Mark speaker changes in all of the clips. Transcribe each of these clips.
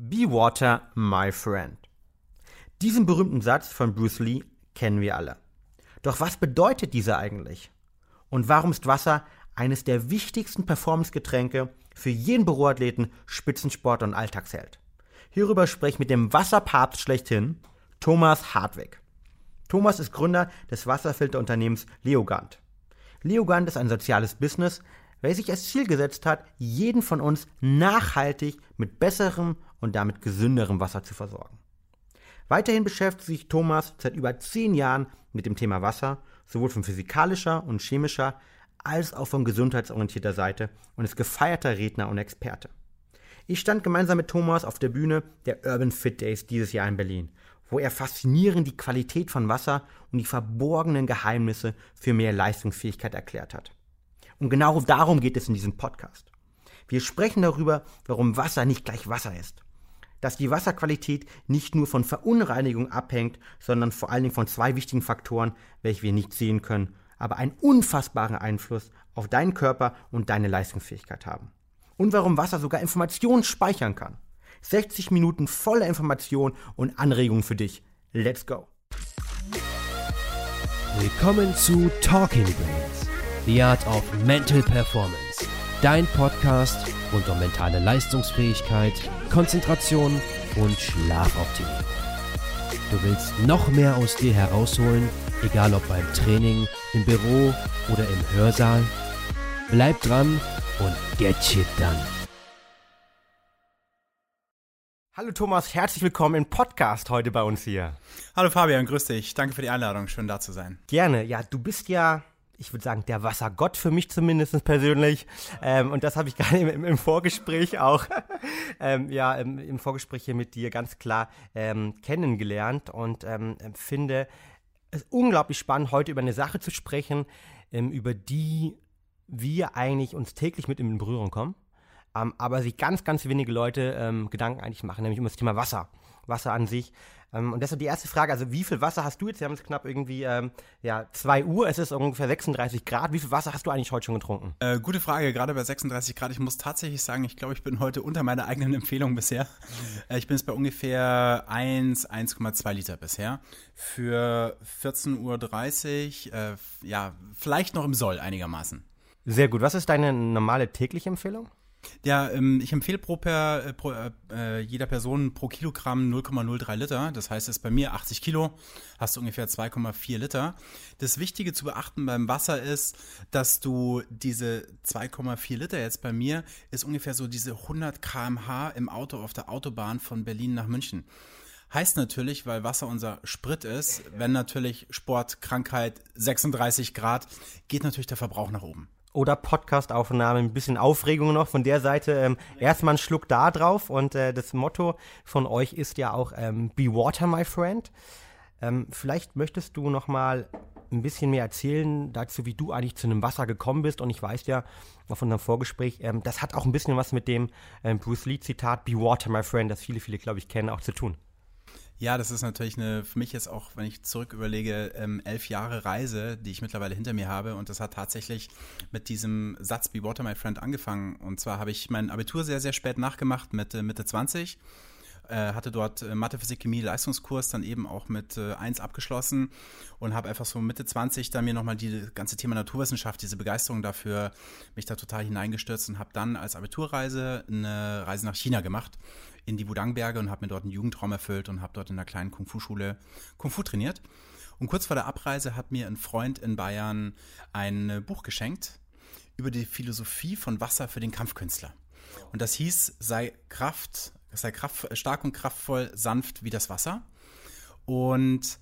Speaker 1: Be Water, my friend. Diesen berühmten Satz von Bruce Lee kennen wir alle. Doch was bedeutet dieser eigentlich? Und warum ist Wasser eines der wichtigsten Performance-Getränke für jeden Büroathleten, Spitzensport und Alltagsheld? Hierüber spreche ich mit dem Wasserpapst schlechthin, Thomas Hartwig. Thomas ist Gründer des Wasserfilterunternehmens Leogand. Leogand ist ein soziales Business, welches sich als Ziel gesetzt hat, jeden von uns nachhaltig mit besserem und damit gesünderem Wasser zu versorgen. Weiterhin beschäftigt sich Thomas seit über zehn Jahren mit dem Thema Wasser, sowohl von physikalischer und chemischer als auch von gesundheitsorientierter Seite und ist gefeierter Redner und Experte. Ich stand gemeinsam mit Thomas auf der Bühne der Urban Fit Days dieses Jahr in Berlin wo er faszinierend die Qualität von Wasser und die verborgenen Geheimnisse für mehr Leistungsfähigkeit erklärt hat. Und genau darum geht es in diesem Podcast. Wir sprechen darüber, warum Wasser nicht gleich Wasser ist. Dass die Wasserqualität nicht nur von Verunreinigung abhängt, sondern vor allen Dingen von zwei wichtigen Faktoren, welche wir nicht sehen können, aber einen unfassbaren Einfluss auf deinen Körper und deine Leistungsfähigkeit haben. Und warum Wasser sogar Informationen speichern kann. 60 Minuten voller Information und Anregungen für dich. Let's go!
Speaker 2: Willkommen zu Talking Brains, The Art of Mental Performance. Dein Podcast rund um mentale Leistungsfähigkeit, Konzentration und Schlafoptimierung. Du willst noch mehr aus dir herausholen, egal ob beim Training, im Büro oder im Hörsaal? Bleib dran und get shit done.
Speaker 1: Hallo Thomas, herzlich willkommen im Podcast heute bei uns hier.
Speaker 3: Hallo Fabian, grüß dich. Danke für die Einladung, schön da zu sein.
Speaker 1: Gerne, ja, du bist ja, ich würde sagen, der Wassergott für mich zumindest persönlich. Ähm, und das habe ich gerade im, im, Vorgespräch auch, ähm, ja, im, im, Vorgespräch hier mit dir ganz klar ähm, kennengelernt und ähm, finde es unglaublich spannend, heute über eine Sache zu sprechen, ähm, über die wir eigentlich uns täglich mit in Berührung kommen ähm, aber sich ganz, ganz wenige Leute Gedanken eigentlich machen, nämlich um das Thema Wasser. Wasser an sich. Ähm, und deshalb die erste Frage, also wie viel Wasser hast du jetzt? Wir haben es knapp irgendwie, ähm, ja, 2 Uhr, es ist ungefähr 36 Grad. Wie viel Wasser hast du eigentlich heute schon getrunken?
Speaker 3: Äh, gute Frage, gerade bei 36 Grad. Ich muss tatsächlich sagen, ich glaube, ich bin heute unter meiner eigenen Empfehlung bisher. Äh, ich bin jetzt bei ungefähr 1, 1,2 Liter bisher. Für 14.30 Uhr, äh, ja, vielleicht noch im Soll einigermaßen.
Speaker 1: Sehr gut. Was ist deine normale tägliche Empfehlung?
Speaker 3: Ja, ähm, ich empfehle pro, per, äh, pro äh, jeder Person pro Kilogramm 0,03 Liter. Das heißt, es ist bei mir 80 Kilo, hast du ungefähr 2,4 Liter. Das Wichtige zu beachten beim Wasser ist, dass du diese 2,4 Liter jetzt bei mir ist ungefähr so diese 100 km/h im Auto auf der Autobahn von Berlin nach München. Heißt natürlich, weil Wasser unser Sprit ist, wenn natürlich Sport, Krankheit, 36 Grad, geht natürlich der Verbrauch nach oben
Speaker 1: oder Podcastaufnahme, ein bisschen Aufregung noch von der Seite. Ähm, erstmal einen Schluck da drauf und äh, das Motto von euch ist ja auch ähm, Be Water, my friend. Ähm, vielleicht möchtest du noch mal ein bisschen mehr erzählen dazu, wie du eigentlich zu einem Wasser gekommen bist. Und ich weiß ja auf unserem Vorgespräch, ähm, das hat auch ein bisschen was mit dem ähm, Bruce Lee Zitat Be Water, my friend, das viele, viele, glaube ich, kennen, auch zu tun.
Speaker 3: Ja, das ist natürlich eine, für mich jetzt auch, wenn ich zurück überlege, ähm, elf Jahre Reise, die ich mittlerweile hinter mir habe. Und das hat tatsächlich mit diesem Satz Be Water, my friend angefangen. Und zwar habe ich mein Abitur sehr, sehr spät nachgemacht, mit Mitte 20 äh, hatte dort äh, Mathe, Physik, Chemie, Leistungskurs dann eben auch mit äh, 1 abgeschlossen und habe einfach so Mitte 20 dann mir nochmal die ganze Thema Naturwissenschaft, diese Begeisterung dafür, mich da total hineingestürzt und habe dann als Abiturreise eine Reise nach China gemacht in die Wudangberge und habe mir dort einen Jugendtraum erfüllt und habe dort in einer kleinen Kung-Fu-Schule Kung-Fu trainiert. Und kurz vor der Abreise hat mir ein Freund in Bayern ein Buch geschenkt über die Philosophie von Wasser für den Kampfkünstler. Und das hieß, sei Kraft, sei Kraft, stark und kraftvoll, sanft wie das Wasser. Und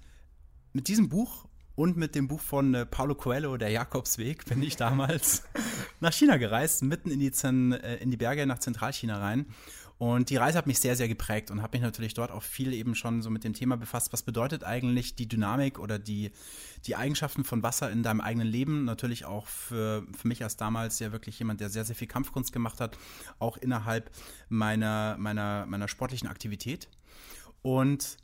Speaker 3: mit diesem Buch und mit dem Buch von äh, Paulo Coelho, Der Jakobsweg, bin ich damals nach China gereist, mitten in die, äh, in die Berge nach Zentralchina rein und die Reise hat mich sehr, sehr geprägt und habe mich natürlich dort auch viel eben schon so mit dem Thema befasst. Was bedeutet eigentlich die Dynamik oder die, die Eigenschaften von Wasser in deinem eigenen Leben? Natürlich auch für, für mich als damals ja wirklich jemand, der sehr, sehr viel Kampfkunst gemacht hat, auch innerhalb meiner, meiner, meiner sportlichen Aktivität. Und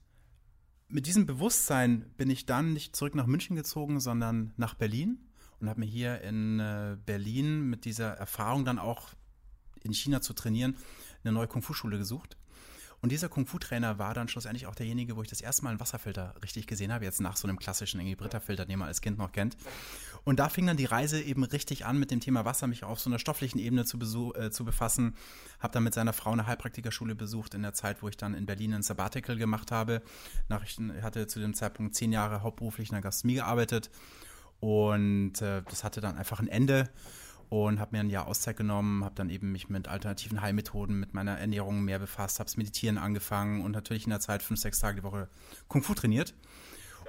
Speaker 3: mit diesem Bewusstsein bin ich dann nicht zurück nach München gezogen, sondern nach Berlin und habe mir hier in äh, Berlin mit dieser Erfahrung dann auch in China zu trainieren, eine neue Kung-Fu-Schule gesucht Und dieser Kung-Fu-Trainer war dann schlussendlich auch derjenige, wo ich das erste Mal einen Wasserfilter richtig gesehen habe, jetzt nach so einem klassischen irgendwie Britta-Filter, den man als Kind noch kennt. Und da fing dann die Reise eben richtig an, mit dem Thema Wasser mich auf so einer stofflichen Ebene zu, äh, zu befassen. Habe dann mit seiner Frau eine Heilpraktikerschule besucht in der Zeit, wo ich dann in Berlin ein Sabbatical gemacht habe. Nachrichten hatte zu dem Zeitpunkt zehn Jahre hauptberuflich in der Gastronomie gearbeitet. Und äh, das hatte dann einfach ein Ende und habe mir ein Jahr Auszeit genommen, habe dann eben mich mit alternativen Heilmethoden, mit meiner Ernährung mehr befasst, habe das Meditieren angefangen und natürlich in der Zeit fünf, sechs Tage die Woche Kung Fu trainiert.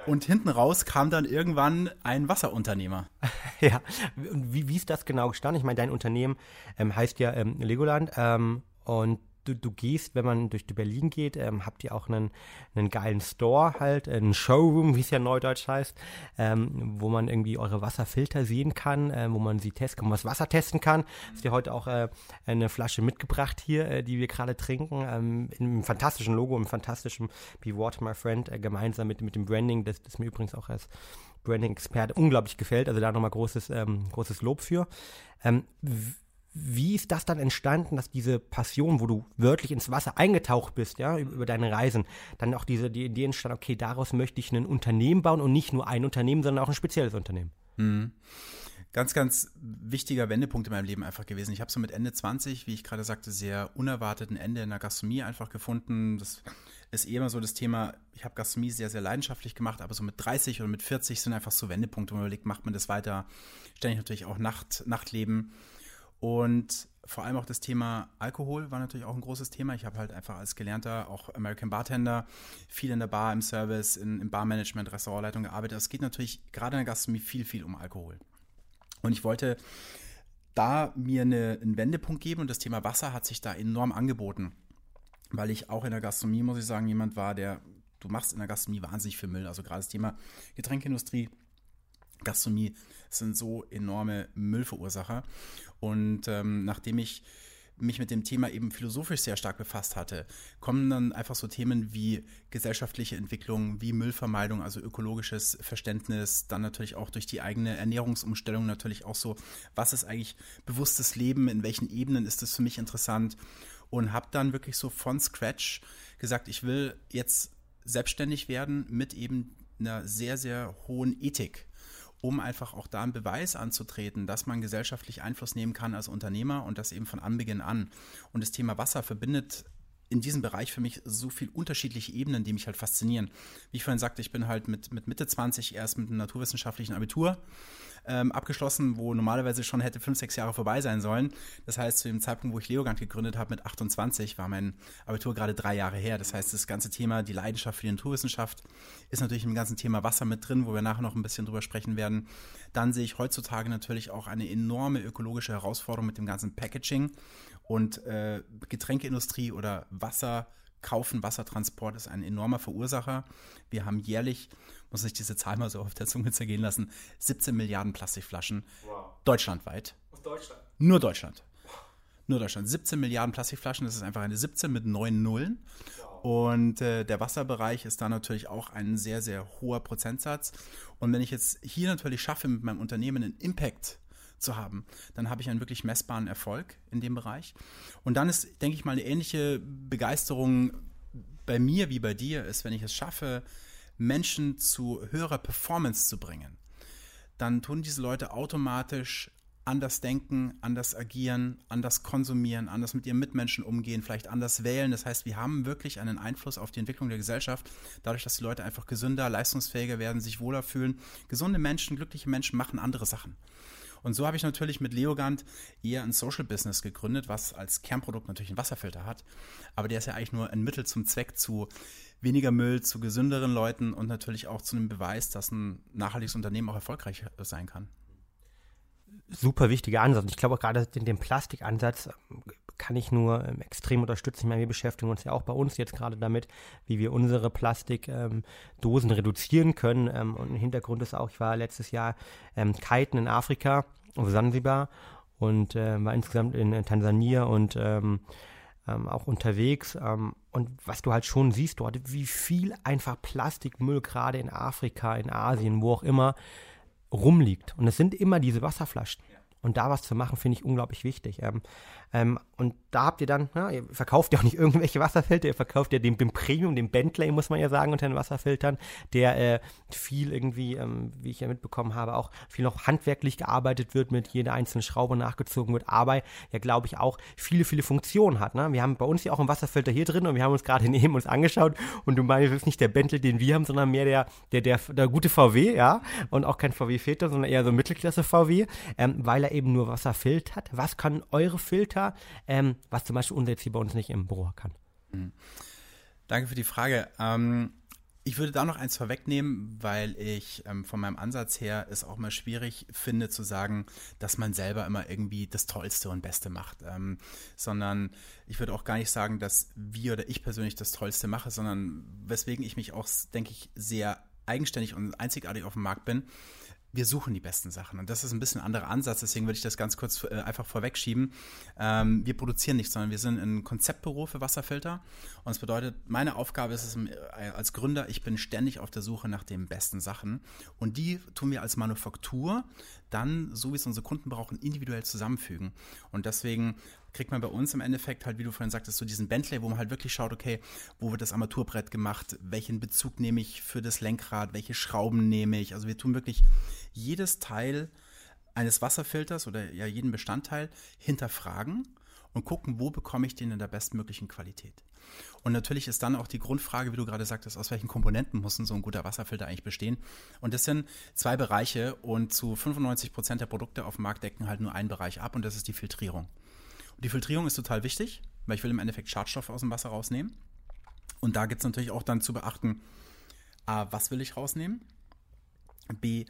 Speaker 3: Und hinten raus kam dann irgendwann ein Wasserunternehmer.
Speaker 1: Ja, wie, wie ist das genau gestanden? Ich meine, dein Unternehmen ähm, heißt ja ähm, Legoland ähm, und du, du gehst, wenn man durch Berlin geht, ähm, habt ihr auch einen, einen geilen Store halt, einen Showroom, wie es ja neudeutsch heißt, ähm, wo man irgendwie eure Wasserfilter sehen kann, äh, wo man sie testen kann, wo man das Wasser testen kann. Hast dir heute auch äh, eine Flasche mitgebracht hier, äh, die wir gerade trinken, ähm, im fantastischen Logo, im fantastischen Be Water My Friend, äh, gemeinsam mit, mit dem Branding, das, das mir übrigens auch als Branding-Experte unglaublich gefällt. Also da nochmal großes, ähm, großes Lob für. Wie ist das dann entstanden, dass diese Passion, wo du wörtlich ins Wasser eingetaucht bist, ja, über deine Reisen, dann auch diese die Idee entstand, okay, daraus möchte ich ein Unternehmen bauen und nicht nur ein Unternehmen, sondern auch ein spezielles Unternehmen? Mhm.
Speaker 3: Ganz, ganz wichtiger Wendepunkt in meinem Leben einfach gewesen. Ich habe so mit Ende 20, wie ich gerade sagte, sehr unerwarteten Ende in der Gastronomie einfach gefunden. Das ist eh immer so das Thema, ich habe Gastronomie sehr, sehr leidenschaftlich gemacht, aber so mit 30 oder mit 40 sind einfach so Wendepunkte, wo man überlegt, macht man das weiter? Ständig natürlich auch Nacht, Nachtleben. Und vor allem auch das Thema Alkohol war natürlich auch ein großes Thema. Ich habe halt einfach als gelernter, auch American Bartender, viel in der Bar, im Service, in, im Barmanagement, Restaurantleitung gearbeitet. Es geht natürlich gerade in der Gastronomie viel, viel um Alkohol. Und ich wollte da mir eine, einen Wendepunkt geben und das Thema Wasser hat sich da enorm angeboten, weil ich auch in der Gastronomie, muss ich sagen, jemand war, der, du machst in der Gastronomie wahnsinnig viel Müll. Also gerade das Thema Getränkeindustrie, Gastronomie sind so enorme Müllverursacher. Und ähm, nachdem ich mich mit dem Thema eben philosophisch sehr stark befasst hatte, kommen dann einfach so Themen wie gesellschaftliche Entwicklung, wie Müllvermeidung, also ökologisches Verständnis, dann natürlich auch durch die eigene Ernährungsumstellung natürlich auch so, was ist eigentlich bewusstes Leben, in welchen Ebenen ist das für mich interessant? Und habe dann wirklich so von Scratch gesagt, ich will jetzt selbstständig werden mit eben einer sehr, sehr hohen Ethik um einfach auch da einen Beweis anzutreten, dass man gesellschaftlich Einfluss nehmen kann als Unternehmer und das eben von Anbeginn an. Und das Thema Wasser verbindet in diesem Bereich für mich so viele unterschiedliche Ebenen, die mich halt faszinieren. Wie ich vorhin sagte, ich bin halt mit, mit Mitte 20 erst mit einem naturwissenschaftlichen Abitur ähm, abgeschlossen, wo normalerweise schon hätte fünf, sechs Jahre vorbei sein sollen. Das heißt, zu dem Zeitpunkt, wo ich Leogant gegründet habe mit 28, war mein Abitur gerade drei Jahre her. Das heißt, das ganze Thema, die Leidenschaft für die Naturwissenschaft ist natürlich im ganzen Thema Wasser mit drin, wo wir nachher noch ein bisschen drüber sprechen werden. Dann sehe ich heutzutage natürlich auch eine enorme ökologische Herausforderung mit dem ganzen Packaging und äh, Getränkeindustrie oder Wasser kaufen. Wassertransport ist ein enormer Verursacher. Wir haben jährlich, muss ich diese Zahl mal so auf der Zunge zergehen lassen, 17 Milliarden Plastikflaschen wow. deutschlandweit. Aus Deutschland? Nur Deutschland. Nur Deutschland. 17 Milliarden Plastikflaschen, das ist einfach eine 17 mit neun Nullen. Und äh, der Wasserbereich ist da natürlich auch ein sehr, sehr hoher Prozentsatz. Und wenn ich jetzt hier natürlich schaffe, mit meinem Unternehmen einen Impact zu haben, dann habe ich einen wirklich messbaren Erfolg in dem Bereich. Und dann ist, denke ich mal, eine ähnliche Begeisterung bei mir wie bei dir ist, wenn ich es schaffe, Menschen zu höherer Performance zu bringen, dann tun diese Leute automatisch anders denken, anders agieren, anders konsumieren, anders mit ihren Mitmenschen umgehen, vielleicht anders wählen. Das heißt, wir haben wirklich einen Einfluss auf die Entwicklung der Gesellschaft, dadurch, dass die Leute einfach gesünder, leistungsfähiger werden, sich wohler fühlen. Gesunde Menschen, glückliche Menschen machen andere Sachen. Und so habe ich natürlich mit Leogant eher ein Social Business gegründet, was als Kernprodukt natürlich einen Wasserfilter hat. Aber der ist ja eigentlich nur ein Mittel zum Zweck zu weniger Müll, zu gesünderen Leuten und natürlich auch zu einem Beweis, dass ein nachhaltiges Unternehmen auch erfolgreich sein kann
Speaker 1: super wichtiger Ansatz. Ich glaube auch gerade den, den Plastikansatz ähm, kann ich nur ähm, extrem unterstützen. Ich meine, wir beschäftigen uns ja auch bei uns jetzt gerade damit, wie wir unsere Plastikdosen ähm, reduzieren können. Ähm, und ein Hintergrund ist auch, ich war letztes Jahr ähm, kiten in Afrika, auf Sansibar und äh, war insgesamt in, in Tansania und auch unterwegs. und was du halt schon siehst dort, wie viel einfach Plastikmüll gerade in Afrika, in Asien, wo auch immer, rumliegt. Und es sind immer diese Wasserflaschen. Und da was zu machen, finde ich unglaublich wichtig. Ähm, ähm, und da habt ihr dann, ja, ihr verkauft ja auch nicht irgendwelche Wasserfilter, ihr verkauft ja den, den Premium, den Bentley, muss man ja sagen, unter den Wasserfiltern, der äh, viel irgendwie, ähm, wie ich ja mitbekommen habe, auch viel noch handwerklich gearbeitet wird, mit jeder einzelnen Schraube nachgezogen wird, aber ja, glaube ich, auch viele, viele Funktionen hat. Ne? Wir haben bei uns ja auch einen Wasserfilter hier drin und wir haben uns gerade neben uns angeschaut und du meinst, es ist nicht der Bentley, den wir haben, sondern mehr der, der, der, der gute VW, ja, und auch kein VW-Filter, sondern eher so Mittelklasse VW, ähm, weil er eben nur Wasser filtert. Was kann eure Filter, ähm, was zum Beispiel unser hier bei uns nicht im Büro kann? Mhm.
Speaker 3: Danke für die Frage. Ähm, ich würde da noch eins vorwegnehmen, weil ich ähm, von meinem Ansatz her es auch mal schwierig finde zu sagen, dass man selber immer irgendwie das Tollste und Beste macht, ähm, sondern ich würde auch gar nicht sagen, dass wir oder ich persönlich das Tollste mache, sondern weswegen ich mich auch, denke ich, sehr eigenständig und einzigartig auf dem Markt bin, wir suchen die besten Sachen. Und das ist ein bisschen ein anderer Ansatz, deswegen würde ich das ganz kurz äh, einfach vorwegschieben. Ähm, wir produzieren nichts, sondern wir sind ein Konzeptbüro für Wasserfilter. Und das bedeutet, meine Aufgabe ist es äh, als Gründer, ich bin ständig auf der Suche nach den besten Sachen. Und die tun wir als Manufaktur dann, so wie es unsere Kunden brauchen, individuell zusammenfügen. Und deswegen kriegt man bei uns im Endeffekt halt, wie du vorhin sagtest, so diesen Bentley, wo man halt wirklich schaut, okay, wo wird das Armaturbrett gemacht, welchen Bezug nehme ich für das Lenkrad, welche Schrauben nehme ich. Also wir tun wirklich jedes Teil eines Wasserfilters oder ja jeden Bestandteil hinterfragen und gucken, wo bekomme ich den in der bestmöglichen Qualität. Und natürlich ist dann auch die Grundfrage, wie du gerade sagtest, aus welchen Komponenten muss so ein guter Wasserfilter eigentlich bestehen? Und das sind zwei Bereiche und zu 95 Prozent der Produkte auf dem Markt decken halt nur einen Bereich ab und das ist die Filtrierung. Die Filtrierung ist total wichtig, weil ich will im Endeffekt Schadstoffe aus dem Wasser rausnehmen. Und da gibt es natürlich auch dann zu beachten, A, was will ich rausnehmen? B,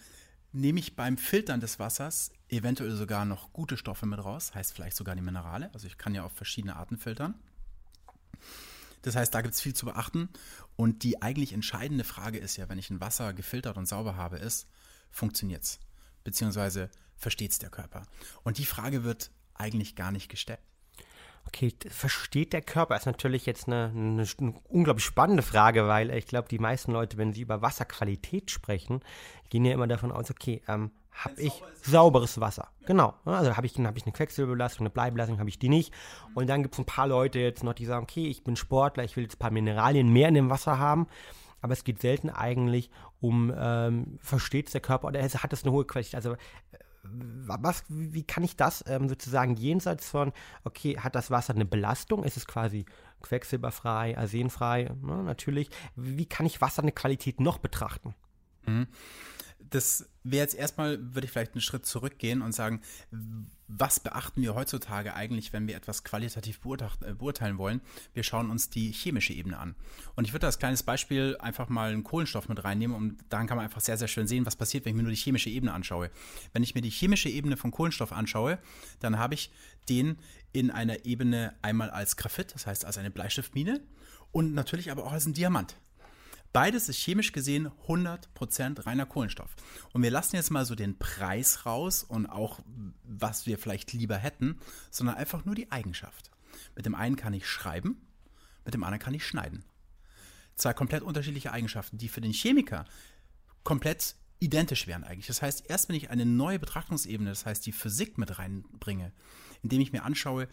Speaker 3: nehme ich beim Filtern des Wassers eventuell sogar noch gute Stoffe mit raus, heißt vielleicht sogar die Minerale. Also ich kann ja auf verschiedene Arten filtern. Das heißt, da gibt es viel zu beachten. Und die eigentlich entscheidende Frage ist ja, wenn ich ein Wasser gefiltert und sauber habe, ist, funktioniert es? Beziehungsweise versteht es der Körper? Und die Frage wird eigentlich gar nicht gestellt.
Speaker 1: Okay, versteht der Körper? Ist natürlich jetzt eine, eine, eine unglaublich spannende Frage, weil ich glaube, die meisten Leute, wenn sie über Wasserqualität sprechen, gehen ja immer davon aus, okay, ähm, habe ich sauberes Wasser. Genau. Also habe ich, hab ich eine Quecksilberbelastung, eine Bleibelastung, habe ich die nicht. Und dann gibt es ein paar Leute jetzt noch, die sagen, okay, ich bin Sportler, ich will jetzt ein paar Mineralien mehr in dem Wasser haben. Aber es geht selten eigentlich um, ähm, versteht es der Körper oder hat es eine hohe Qualität. Also was, wie kann ich das ähm, sozusagen jenseits von, okay, hat das Wasser eine Belastung? Ist es quasi quecksilberfrei, arsenfrei? Ne, natürlich. Wie kann ich Wasser eine Qualität noch betrachten?
Speaker 3: Mhm das wäre jetzt erstmal, würde ich vielleicht einen Schritt zurückgehen und sagen, was beachten wir heutzutage eigentlich, wenn wir etwas qualitativ äh, beurteilen wollen? Wir schauen uns die chemische Ebene an. Und ich würde als kleines Beispiel einfach mal einen Kohlenstoff mit reinnehmen und daran kann man einfach sehr, sehr schön sehen, was passiert, wenn ich mir nur die chemische Ebene anschaue. Wenn ich mir die chemische Ebene von Kohlenstoff anschaue, dann habe ich den in einer Ebene einmal als Graphit, das heißt als eine Bleistiftmine und natürlich aber auch als ein Diamant. Beides ist chemisch gesehen 100% reiner Kohlenstoff. Und wir lassen jetzt mal so den Preis raus und auch, was wir vielleicht lieber hätten, sondern einfach nur die Eigenschaft. Mit dem einen kann ich schreiben, mit dem anderen kann ich schneiden. Zwei komplett unterschiedliche Eigenschaften, die für den Chemiker komplett identisch wären eigentlich. Das heißt, erst wenn ich eine neue Betrachtungsebene, das heißt die Physik mit reinbringe, indem ich mir anschaue,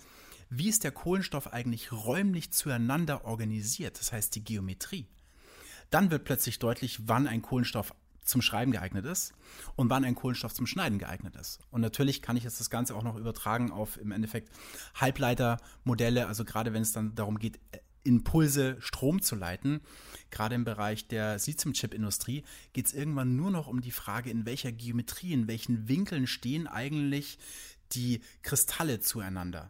Speaker 3: wie ist der Kohlenstoff eigentlich räumlich zueinander organisiert, das heißt die Geometrie, dann wird plötzlich deutlich, wann ein Kohlenstoff zum Schreiben geeignet ist und wann ein Kohlenstoff zum Schneiden geeignet ist. Und natürlich kann ich jetzt das Ganze auch noch übertragen auf im Endeffekt Halbleitermodelle, also gerade wenn es dann darum geht, Impulse Strom zu leiten. Gerade im Bereich der Siliziumchip-Industrie geht es irgendwann nur noch um die Frage, in welcher Geometrie, in welchen Winkeln stehen eigentlich die Kristalle zueinander.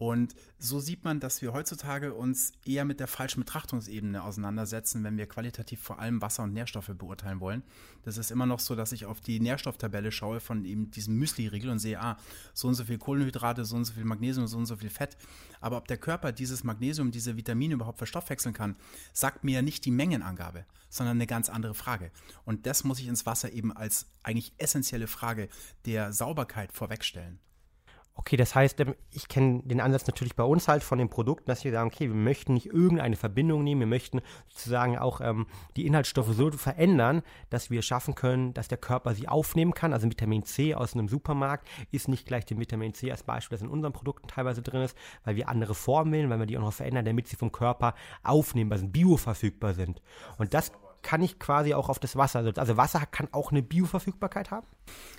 Speaker 3: Und so sieht man, dass wir heutzutage uns eher mit der falschen Betrachtungsebene auseinandersetzen, wenn wir qualitativ vor allem Wasser und Nährstoffe beurteilen wollen. Das ist immer noch so, dass ich auf die Nährstofftabelle schaue von eben diesem Müsli-Riegel und sehe, ah, so und so viel Kohlenhydrate, so und so viel Magnesium, so und so viel Fett. Aber ob der Körper dieses Magnesium, diese Vitamine überhaupt verstoffwechseln kann, sagt mir nicht die Mengenangabe, sondern eine ganz andere Frage. Und das muss ich ins Wasser eben als eigentlich essentielle Frage der Sauberkeit vorwegstellen.
Speaker 1: Okay, das heißt, ähm, ich kenne den Ansatz natürlich bei uns halt von den Produkten, dass wir sagen, okay, wir möchten nicht irgendeine Verbindung nehmen, wir möchten sozusagen auch ähm, die Inhaltsstoffe so verändern, dass wir schaffen können, dass der Körper sie aufnehmen kann. Also Vitamin C aus einem Supermarkt ist nicht gleich dem Vitamin C als Beispiel, das in unseren Produkten teilweise drin ist, weil wir andere Formen wählen, weil wir die auch noch verändern, damit sie vom Körper aufnehmbar sind, bioverfügbar sind. Und das kann ich quasi auch auf das Wasser setzen. Also Wasser kann auch eine Bioverfügbarkeit haben?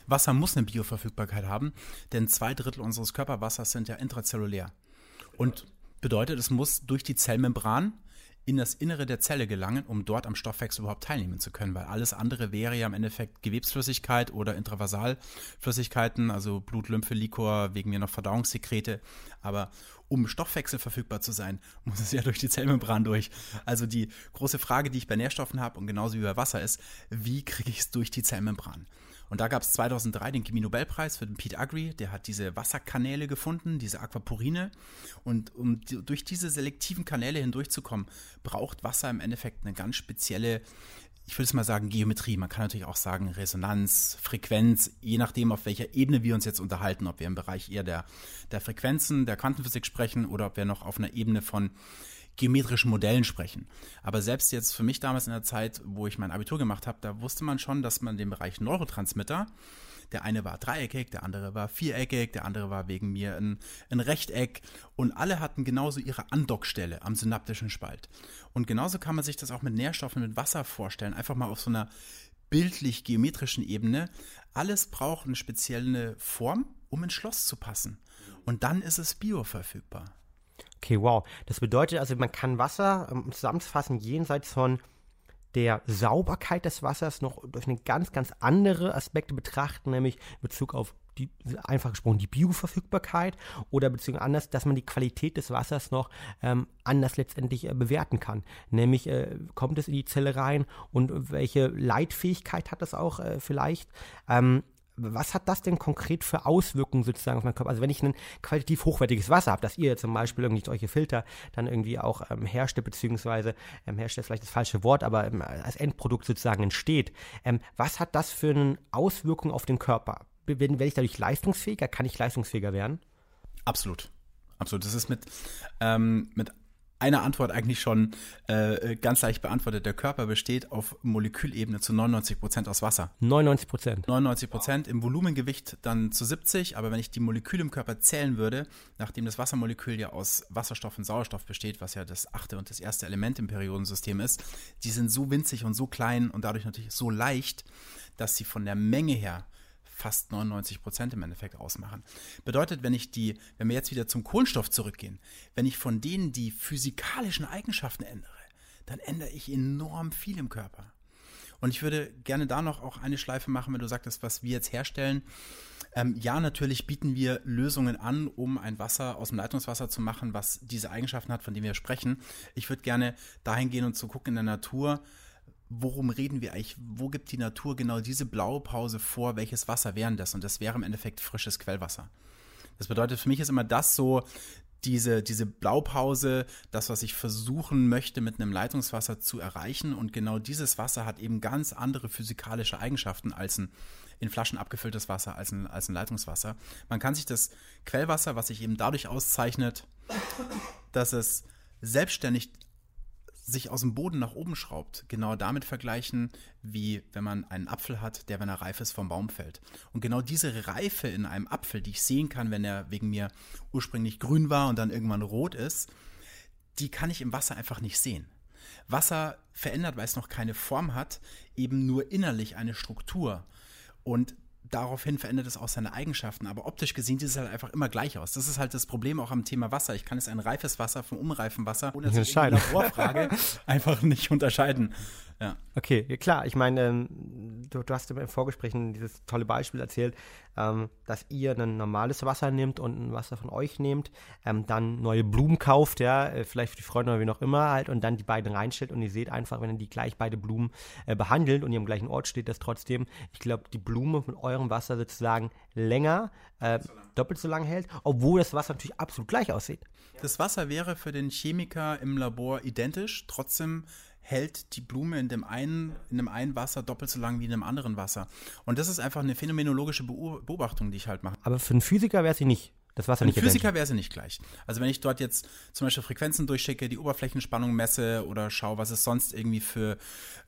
Speaker 3: Wasser muss eine Bioverfügbarkeit haben, denn zwei Drittel unseres Körperwassers sind ja intrazellulär. Und bedeutet, es muss durch die Zellmembran in das Innere der Zelle gelangen, um dort am Stoffwechsel überhaupt teilnehmen zu können, weil alles andere wäre ja im Endeffekt Gewebsflüssigkeit oder Intravasalflüssigkeiten, also Blut, Lymphe, Likor, wegen mir noch Verdauungssekrete. Aber um Stoffwechsel verfügbar zu sein, muss es ja durch die Zellmembran durch. Also die große Frage, die ich bei Nährstoffen habe und genauso wie bei Wasser ist, wie kriege ich es durch die Zellmembran? Und da gab es 2003 den Chemie-Nobelpreis für den Pete Agri. Der hat diese Wasserkanäle gefunden, diese Aquaporine. Und um durch diese selektiven Kanäle hindurchzukommen, braucht Wasser im Endeffekt eine ganz spezielle ich würde es mal sagen, Geometrie. Man kann natürlich auch sagen Resonanz, Frequenz, je nachdem, auf welcher Ebene wir uns jetzt unterhalten, ob wir im Bereich eher der, der Frequenzen, der Quantenphysik sprechen oder ob wir noch auf einer Ebene von geometrischen Modellen sprechen. Aber selbst jetzt für mich damals in der Zeit, wo ich mein Abitur gemacht habe, da wusste man schon, dass man den Bereich Neurotransmitter, der eine war dreieckig, der andere war viereckig, der andere war wegen mir ein, ein Rechteck und alle hatten genauso ihre Andockstelle am synaptischen Spalt. Und genauso kann man sich das auch mit Nährstoffen, mit Wasser vorstellen, einfach mal auf so einer bildlich geometrischen Ebene. Alles braucht eine spezielle Form, um ins Schloss zu passen. Und dann ist es bioverfügbar.
Speaker 1: Okay, wow. Das bedeutet also, man kann Wasser um zusammenzufassen jenseits von der Sauberkeit des Wassers noch durch eine ganz, ganz andere Aspekte betrachten, nämlich in Bezug auf die, einfach gesprochen, die Bioverfügbarkeit oder beziehungsweise anders, dass man die Qualität des Wassers noch ähm, anders letztendlich äh, bewerten kann. Nämlich äh, kommt es in die Zelle rein und welche Leitfähigkeit hat das auch äh, vielleicht? Ähm, was hat das denn konkret für Auswirkungen sozusagen auf meinen Körper? Also wenn ich ein qualitativ hochwertiges Wasser habe, dass ihr zum Beispiel irgendwie solche Filter dann irgendwie auch ähm, herstellt, beziehungsweise ähm, herstellt vielleicht das falsche Wort, aber ähm, als Endprodukt sozusagen entsteht, ähm, was hat das für eine Auswirkung auf den Körper? Werde ich dadurch leistungsfähiger? Kann ich leistungsfähiger werden?
Speaker 3: Absolut. Absolut. Das ist mit, ähm, mit eine Antwort eigentlich schon äh, ganz leicht beantwortet. Der Körper besteht auf Molekülebene zu 99 Prozent aus Wasser.
Speaker 1: 99 Prozent.
Speaker 3: 99 Prozent im Volumengewicht dann zu 70. Aber wenn ich die Moleküle im Körper zählen würde, nachdem das Wassermolekül ja aus Wasserstoff und Sauerstoff besteht, was ja das achte und das erste Element im Periodensystem ist, die sind so winzig und so klein und dadurch natürlich so leicht, dass sie von der Menge her fast 99 Prozent im Endeffekt ausmachen. Bedeutet, wenn ich die, wenn wir jetzt wieder zum Kohlenstoff zurückgehen, wenn ich von denen die physikalischen Eigenschaften ändere, dann ändere ich enorm viel im Körper. Und ich würde gerne da noch auch eine Schleife machen, wenn du sagtest, was wir jetzt herstellen. Ähm, ja, natürlich bieten wir Lösungen an, um ein Wasser aus dem Leitungswasser zu machen, was diese Eigenschaften hat, von denen wir sprechen. Ich würde gerne dahin gehen und zu gucken in der Natur, worum reden wir eigentlich? Wo gibt die Natur genau diese Blaupause vor? Welches Wasser wären das? Und das wäre im Endeffekt frisches Quellwasser. Das bedeutet, für mich ist immer das so, diese, diese Blaupause, das, was ich versuchen möchte, mit einem Leitungswasser zu erreichen. Und genau dieses Wasser hat eben ganz andere physikalische Eigenschaften als ein in Flaschen abgefülltes Wasser, als ein, als ein Leitungswasser. Man kann sich das Quellwasser, was sich eben dadurch auszeichnet, dass es selbstständig sich aus dem Boden nach oben schraubt, genau damit vergleichen, wie wenn man einen Apfel hat, der, wenn er reif ist, vom Baum fällt. Und genau diese Reife in einem Apfel, die ich sehen kann, wenn er wegen mir ursprünglich grün war und dann irgendwann rot ist, die kann ich im Wasser einfach nicht sehen. Wasser verändert, weil es noch keine Form hat, eben nur innerlich eine Struktur. Und daraufhin verändert es auch seine Eigenschaften. Aber optisch gesehen sieht es halt einfach immer gleich aus. Das ist halt das Problem auch am Thema Wasser. Ich kann es ein reifes Wasser vom unreifen Wasser ohne dass ich Laborfrage einfach nicht unterscheiden.
Speaker 1: Ja. Okay, ja, klar. Ich meine, ähm, du, du, hast im Vorgespräch dieses tolle Beispiel erzählt, ähm, dass ihr ein normales Wasser nehmt und ein Wasser von euch nehmt, ähm, dann neue Blumen kauft, ja, äh, vielleicht für die Freunde oder wie noch immer halt, und dann die beiden reinstellt und ihr seht einfach, wenn ihr die gleich beide Blumen äh, behandelt und ihr am gleichen Ort steht, dass trotzdem, ich glaube, die Blume mit eurem Wasser sozusagen länger, äh, so doppelt so lang hält, obwohl das Wasser natürlich absolut gleich aussieht.
Speaker 3: Das Wasser wäre für den Chemiker im Labor identisch, trotzdem hält die Blume in dem einen, in dem einen Wasser doppelt so lang wie in dem anderen Wasser. Und das ist einfach eine phänomenologische Beobachtung, die ich halt mache.
Speaker 1: Aber für einen Physiker wäre sie nicht Das Wasser nicht
Speaker 3: Physiker wäre sie nicht gleich. Also wenn ich dort jetzt zum Beispiel Frequenzen durchschicke, die Oberflächenspannung messe oder schaue, was es sonst irgendwie für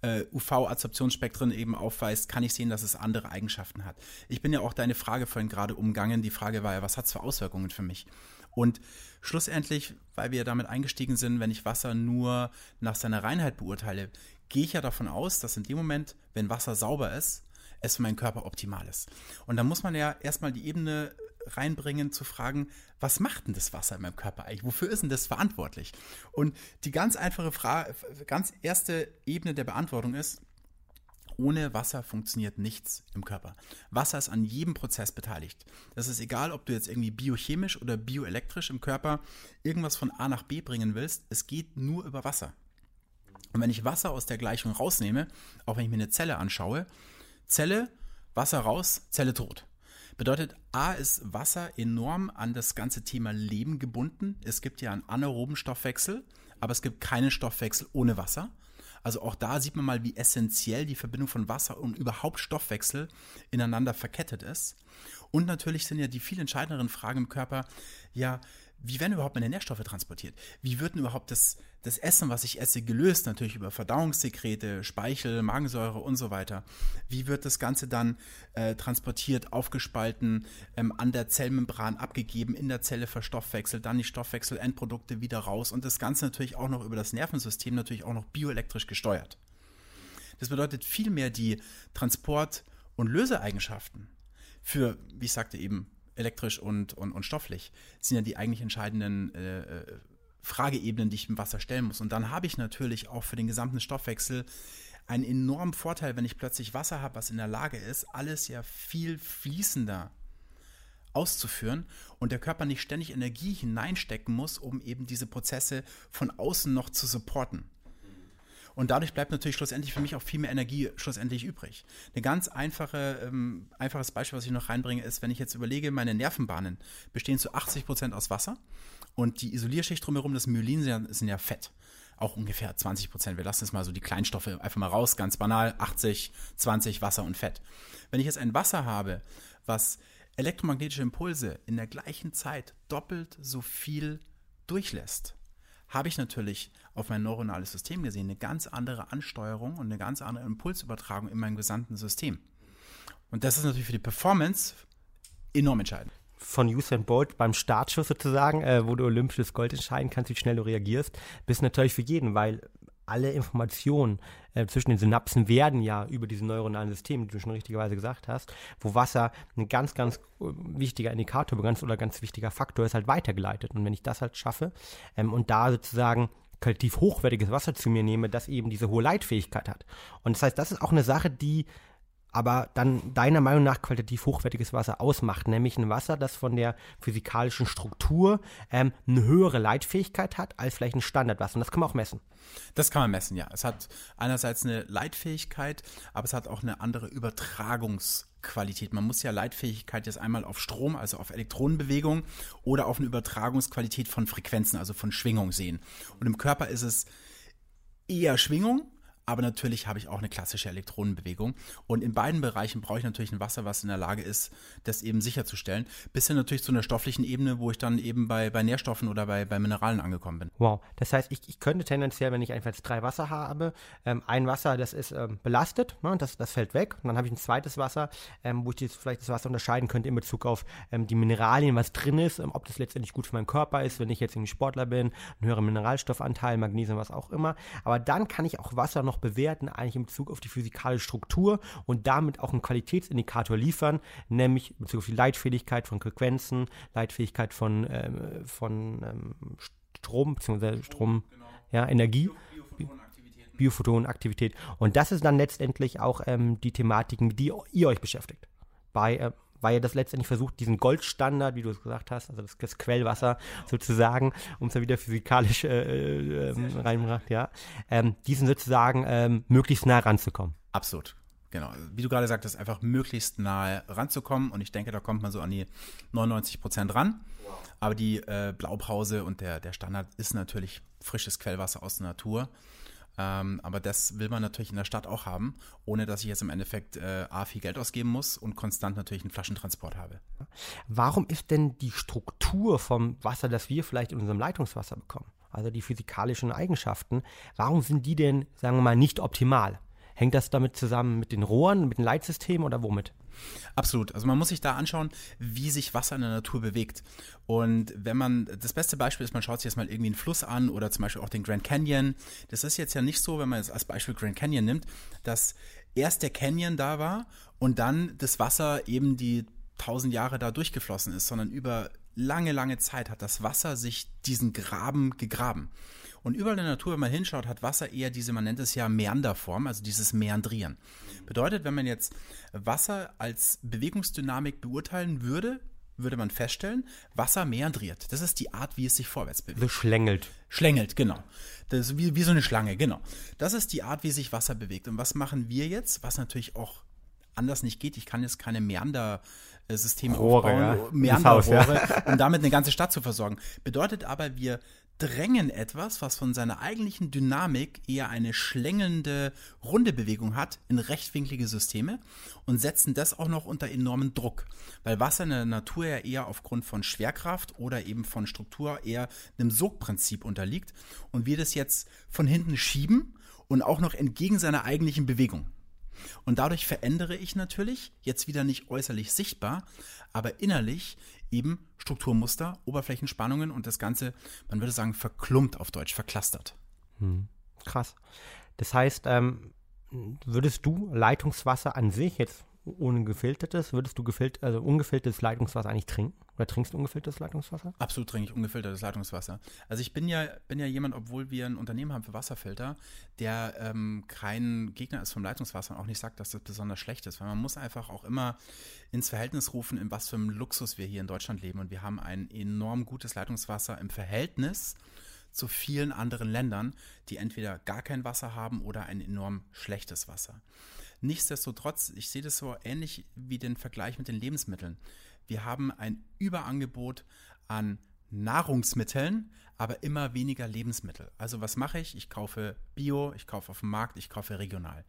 Speaker 3: äh, UV-Adsorptionsspektren eben aufweist, kann ich sehen, dass es andere Eigenschaften hat. Ich bin ja auch deine Frage vorhin gerade umgangen. Die Frage war ja, was hat es für Auswirkungen für mich? Und schlussendlich, weil wir damit eingestiegen sind, wenn ich Wasser nur nach seiner Reinheit beurteile, gehe ich ja davon aus, dass in dem Moment, wenn Wasser sauber ist, es für meinen Körper optimal ist. Und da muss man ja erstmal die Ebene reinbringen, zu fragen, was macht denn das Wasser in meinem Körper eigentlich? Wofür ist denn das verantwortlich? Und die ganz einfache Frage, ganz erste Ebene der Beantwortung ist, ohne Wasser funktioniert nichts im Körper. Wasser ist an jedem Prozess beteiligt. Das ist egal, ob du jetzt irgendwie biochemisch oder bioelektrisch im Körper irgendwas von A nach B bringen willst. Es geht nur über Wasser. Und wenn ich Wasser aus der Gleichung rausnehme, auch wenn ich mir eine Zelle anschaue, Zelle, Wasser raus, Zelle tot. Bedeutet, A ist Wasser enorm an das ganze Thema Leben gebunden. Es gibt ja einen anaeroben Stoffwechsel, aber es gibt keinen Stoffwechsel ohne Wasser. Also auch da sieht man mal, wie essentiell die Verbindung von Wasser und überhaupt Stoffwechsel ineinander verkettet ist. Und natürlich sind ja die viel entscheidenderen Fragen im Körper, ja, wie werden überhaupt meine Nährstoffe transportiert? Wie wird denn überhaupt das, das Essen, was ich esse, gelöst? Natürlich über Verdauungssekrete, Speichel, Magensäure und so weiter. Wie wird das Ganze dann äh, transportiert, aufgespalten, ähm, an der Zellmembran abgegeben, in der Zelle verstoffwechselt, dann die Stoffwechselendprodukte wieder raus und das Ganze natürlich auch noch über das Nervensystem natürlich auch noch bioelektrisch gesteuert. Das bedeutet vielmehr die Transport- und Löseeigenschaften für, wie ich sagte eben, elektrisch und, und, und stofflich, sind ja die eigentlich entscheidenden äh, äh, Frageebenen, die ich im Wasser stellen muss. Und dann habe ich natürlich auch für den gesamten Stoffwechsel einen enormen Vorteil, wenn ich plötzlich Wasser habe, was in der Lage ist, alles ja viel fließender auszuführen und der Körper nicht ständig Energie hineinstecken muss, um eben diese Prozesse von außen noch zu supporten. Und dadurch bleibt natürlich schlussendlich für mich auch viel mehr Energie schlussendlich übrig. Ein ganz einfache, ähm, einfaches Beispiel, was ich noch reinbringe, ist, wenn ich jetzt überlege, meine Nervenbahnen bestehen zu 80 Prozent aus Wasser und die Isolierschicht drumherum, das Myelin, sind ja, sind ja Fett. Auch ungefähr 20 Prozent. Wir lassen jetzt mal so die Kleinstoffe einfach mal raus, ganz banal, 80, 20 Wasser und Fett. Wenn ich jetzt ein Wasser habe, was elektromagnetische Impulse in der gleichen Zeit doppelt so viel durchlässt, habe ich natürlich auf mein neuronales System gesehen eine ganz andere Ansteuerung und eine ganz andere Impulsübertragung in meinem gesamten System. Und das ist natürlich für die Performance enorm entscheidend.
Speaker 1: Von Usain Bolt beim Startschuss sozusagen, äh, wo du olympisches Gold entscheiden kannst, wie schnell du reagierst, bist natürlich für jeden, weil alle Informationen äh, zwischen den Synapsen werden ja über diese neuronalen Systeme, die du schon richtigerweise gesagt hast, wo Wasser ein ganz, ganz äh, wichtiger Indikator ganz, oder ganz wichtiger Faktor ist, halt weitergeleitet. Und wenn ich das halt schaffe ähm, und da sozusagen qualitativ hochwertiges Wasser zu mir nehme, das eben diese hohe Leitfähigkeit hat. Und das heißt, das ist auch eine Sache, die aber dann deiner Meinung nach qualitativ hochwertiges Wasser ausmacht, nämlich ein Wasser, das von der physikalischen Struktur ähm, eine höhere Leitfähigkeit hat als vielleicht ein Standardwasser. Und das kann man auch messen.
Speaker 3: Das kann man messen, ja. Es hat einerseits eine Leitfähigkeit, aber es hat auch eine andere Übertragungsqualität. Man muss ja Leitfähigkeit jetzt einmal auf Strom, also auf Elektronenbewegung oder auf eine Übertragungsqualität von Frequenzen, also von Schwingung sehen. Und im Körper ist es eher Schwingung, aber natürlich habe ich auch eine klassische Elektronenbewegung. Und in beiden Bereichen brauche ich natürlich ein Wasser, was in der Lage ist, das eben sicherzustellen. Bis hin natürlich zu einer stofflichen Ebene, wo ich dann eben bei, bei Nährstoffen oder bei, bei Mineralen angekommen bin.
Speaker 1: Wow. Das heißt, ich, ich könnte tendenziell, wenn ich einfach jetzt drei Wasser habe, ähm, ein Wasser, das ist ähm, belastet, ne, das, das fällt weg. Und dann habe ich ein zweites Wasser, ähm, wo ich jetzt vielleicht das Wasser unterscheiden könnte in Bezug auf ähm, die Mineralien, was drin ist, ähm, ob das letztendlich gut für meinen Körper ist, wenn ich jetzt irgendwie Sportler bin, einen höheren Mineralstoffanteil, Magnesium, was auch immer. Aber dann kann ich auch Wasser noch noch bewerten, eigentlich in Bezug auf die physikalische Struktur und damit auch einen Qualitätsindikator liefern, nämlich in Bezug auf die Leitfähigkeit von Frequenzen, Leitfähigkeit von, ähm, von ähm, Strom, beziehungsweise Strom, genau. ja, Energie. Biophotonenaktivität. Und das ist dann letztendlich auch ähm, die Thematiken, mit die ihr euch beschäftigt. Bei äh, weil ihr das letztendlich versucht, diesen Goldstandard, wie du es gesagt hast, also das, das Quellwasser sozusagen, um es dann wieder physikalisch äh, äh, reinbracht, ja, ähm, diesen sozusagen ähm, möglichst nah ranzukommen.
Speaker 3: Absolut. Genau, wie du gerade sagtest, einfach möglichst nahe ranzukommen und ich denke, da kommt man so an die 99 Prozent ran. Aber die äh, Blaupause und der, der Standard ist natürlich frisches Quellwasser aus der Natur. Ähm, aber das will man natürlich in der Stadt auch haben, ohne dass ich jetzt im Endeffekt äh, A, viel Geld ausgeben muss und konstant natürlich einen Flaschentransport habe.
Speaker 1: Warum ist denn die Struktur vom Wasser, das wir vielleicht in unserem Leitungswasser bekommen, also die physikalischen Eigenschaften, warum sind die denn, sagen wir mal, nicht optimal? Hängt das damit zusammen mit den Rohren, mit den Leitsystemen oder womit?
Speaker 3: Absolut. Also man muss sich da anschauen, wie sich Wasser in der Natur bewegt. Und wenn man, das beste Beispiel ist, man schaut sich jetzt mal irgendwie einen Fluss an oder zum Beispiel auch den Grand Canyon. Das ist jetzt ja nicht so, wenn man jetzt als Beispiel Grand Canyon nimmt, dass erst der Canyon da war und dann das Wasser eben die tausend Jahre da durchgeflossen ist, sondern über lange, lange Zeit hat das Wasser sich diesen Graben gegraben. Und überall in der Natur, wenn man hinschaut, hat Wasser eher diese, man nennt es ja Meanderform, also dieses Meandrieren. Bedeutet, wenn man jetzt Wasser als Bewegungsdynamik beurteilen würde, würde man feststellen, Wasser meandriert. Das ist die Art, wie es sich vorwärts bewegt.
Speaker 1: So schlängelt.
Speaker 3: Schlängelt, genau. Das ist wie, wie so eine Schlange, genau. Das ist die Art, wie sich Wasser bewegt. Und was machen wir jetzt, was natürlich auch anders nicht geht? Ich kann jetzt keine Meander-Systeme
Speaker 1: Rohre,
Speaker 3: aufbauen,
Speaker 1: ja.
Speaker 3: Meanderrohre,
Speaker 1: ja.
Speaker 3: um damit eine ganze Stadt zu versorgen. Bedeutet aber, wir drängen etwas, was von seiner eigentlichen Dynamik eher eine schlängelnde, runde Bewegung hat, in rechtwinklige Systeme und setzen das auch noch unter enormen Druck. Weil Wasser in der Natur ja eher aufgrund von Schwerkraft oder eben von Struktur eher einem Sogprinzip unterliegt und wir das jetzt von hinten schieben und auch noch entgegen seiner eigentlichen Bewegung. Und dadurch verändere ich natürlich, jetzt wieder nicht äußerlich sichtbar, aber innerlich eben Strukturmuster, Oberflächenspannungen und das Ganze, man würde sagen, verklumpt auf Deutsch, verklustert.
Speaker 1: Hm. Krass. Das heißt, ähm, würdest du Leitungswasser an sich jetzt ohne gefiltertes, würdest du gefilt, also ungefiltertes Leitungswasser eigentlich trinken? Oder trinkst du ungefiltertes Leitungswasser?
Speaker 3: Absolut trinke ich ungefiltertes Leitungswasser. Also ich bin ja, bin ja jemand, obwohl wir ein Unternehmen haben für Wasserfilter, der ähm, kein Gegner ist vom Leitungswasser und auch nicht sagt, dass das besonders schlecht ist. Weil man muss einfach auch immer ins Verhältnis rufen, in was für einem Luxus wir hier in Deutschland leben. Und wir haben ein enorm gutes Leitungswasser im Verhältnis zu vielen anderen Ländern, die entweder gar kein Wasser haben oder ein enorm schlechtes Wasser. Nichtsdestotrotz, ich sehe das so ähnlich wie den Vergleich mit den Lebensmitteln. Wir haben ein Überangebot an Nahrungsmitteln, aber immer weniger Lebensmittel. Also was mache ich? Ich kaufe Bio, ich kaufe auf dem Markt, ich kaufe regional.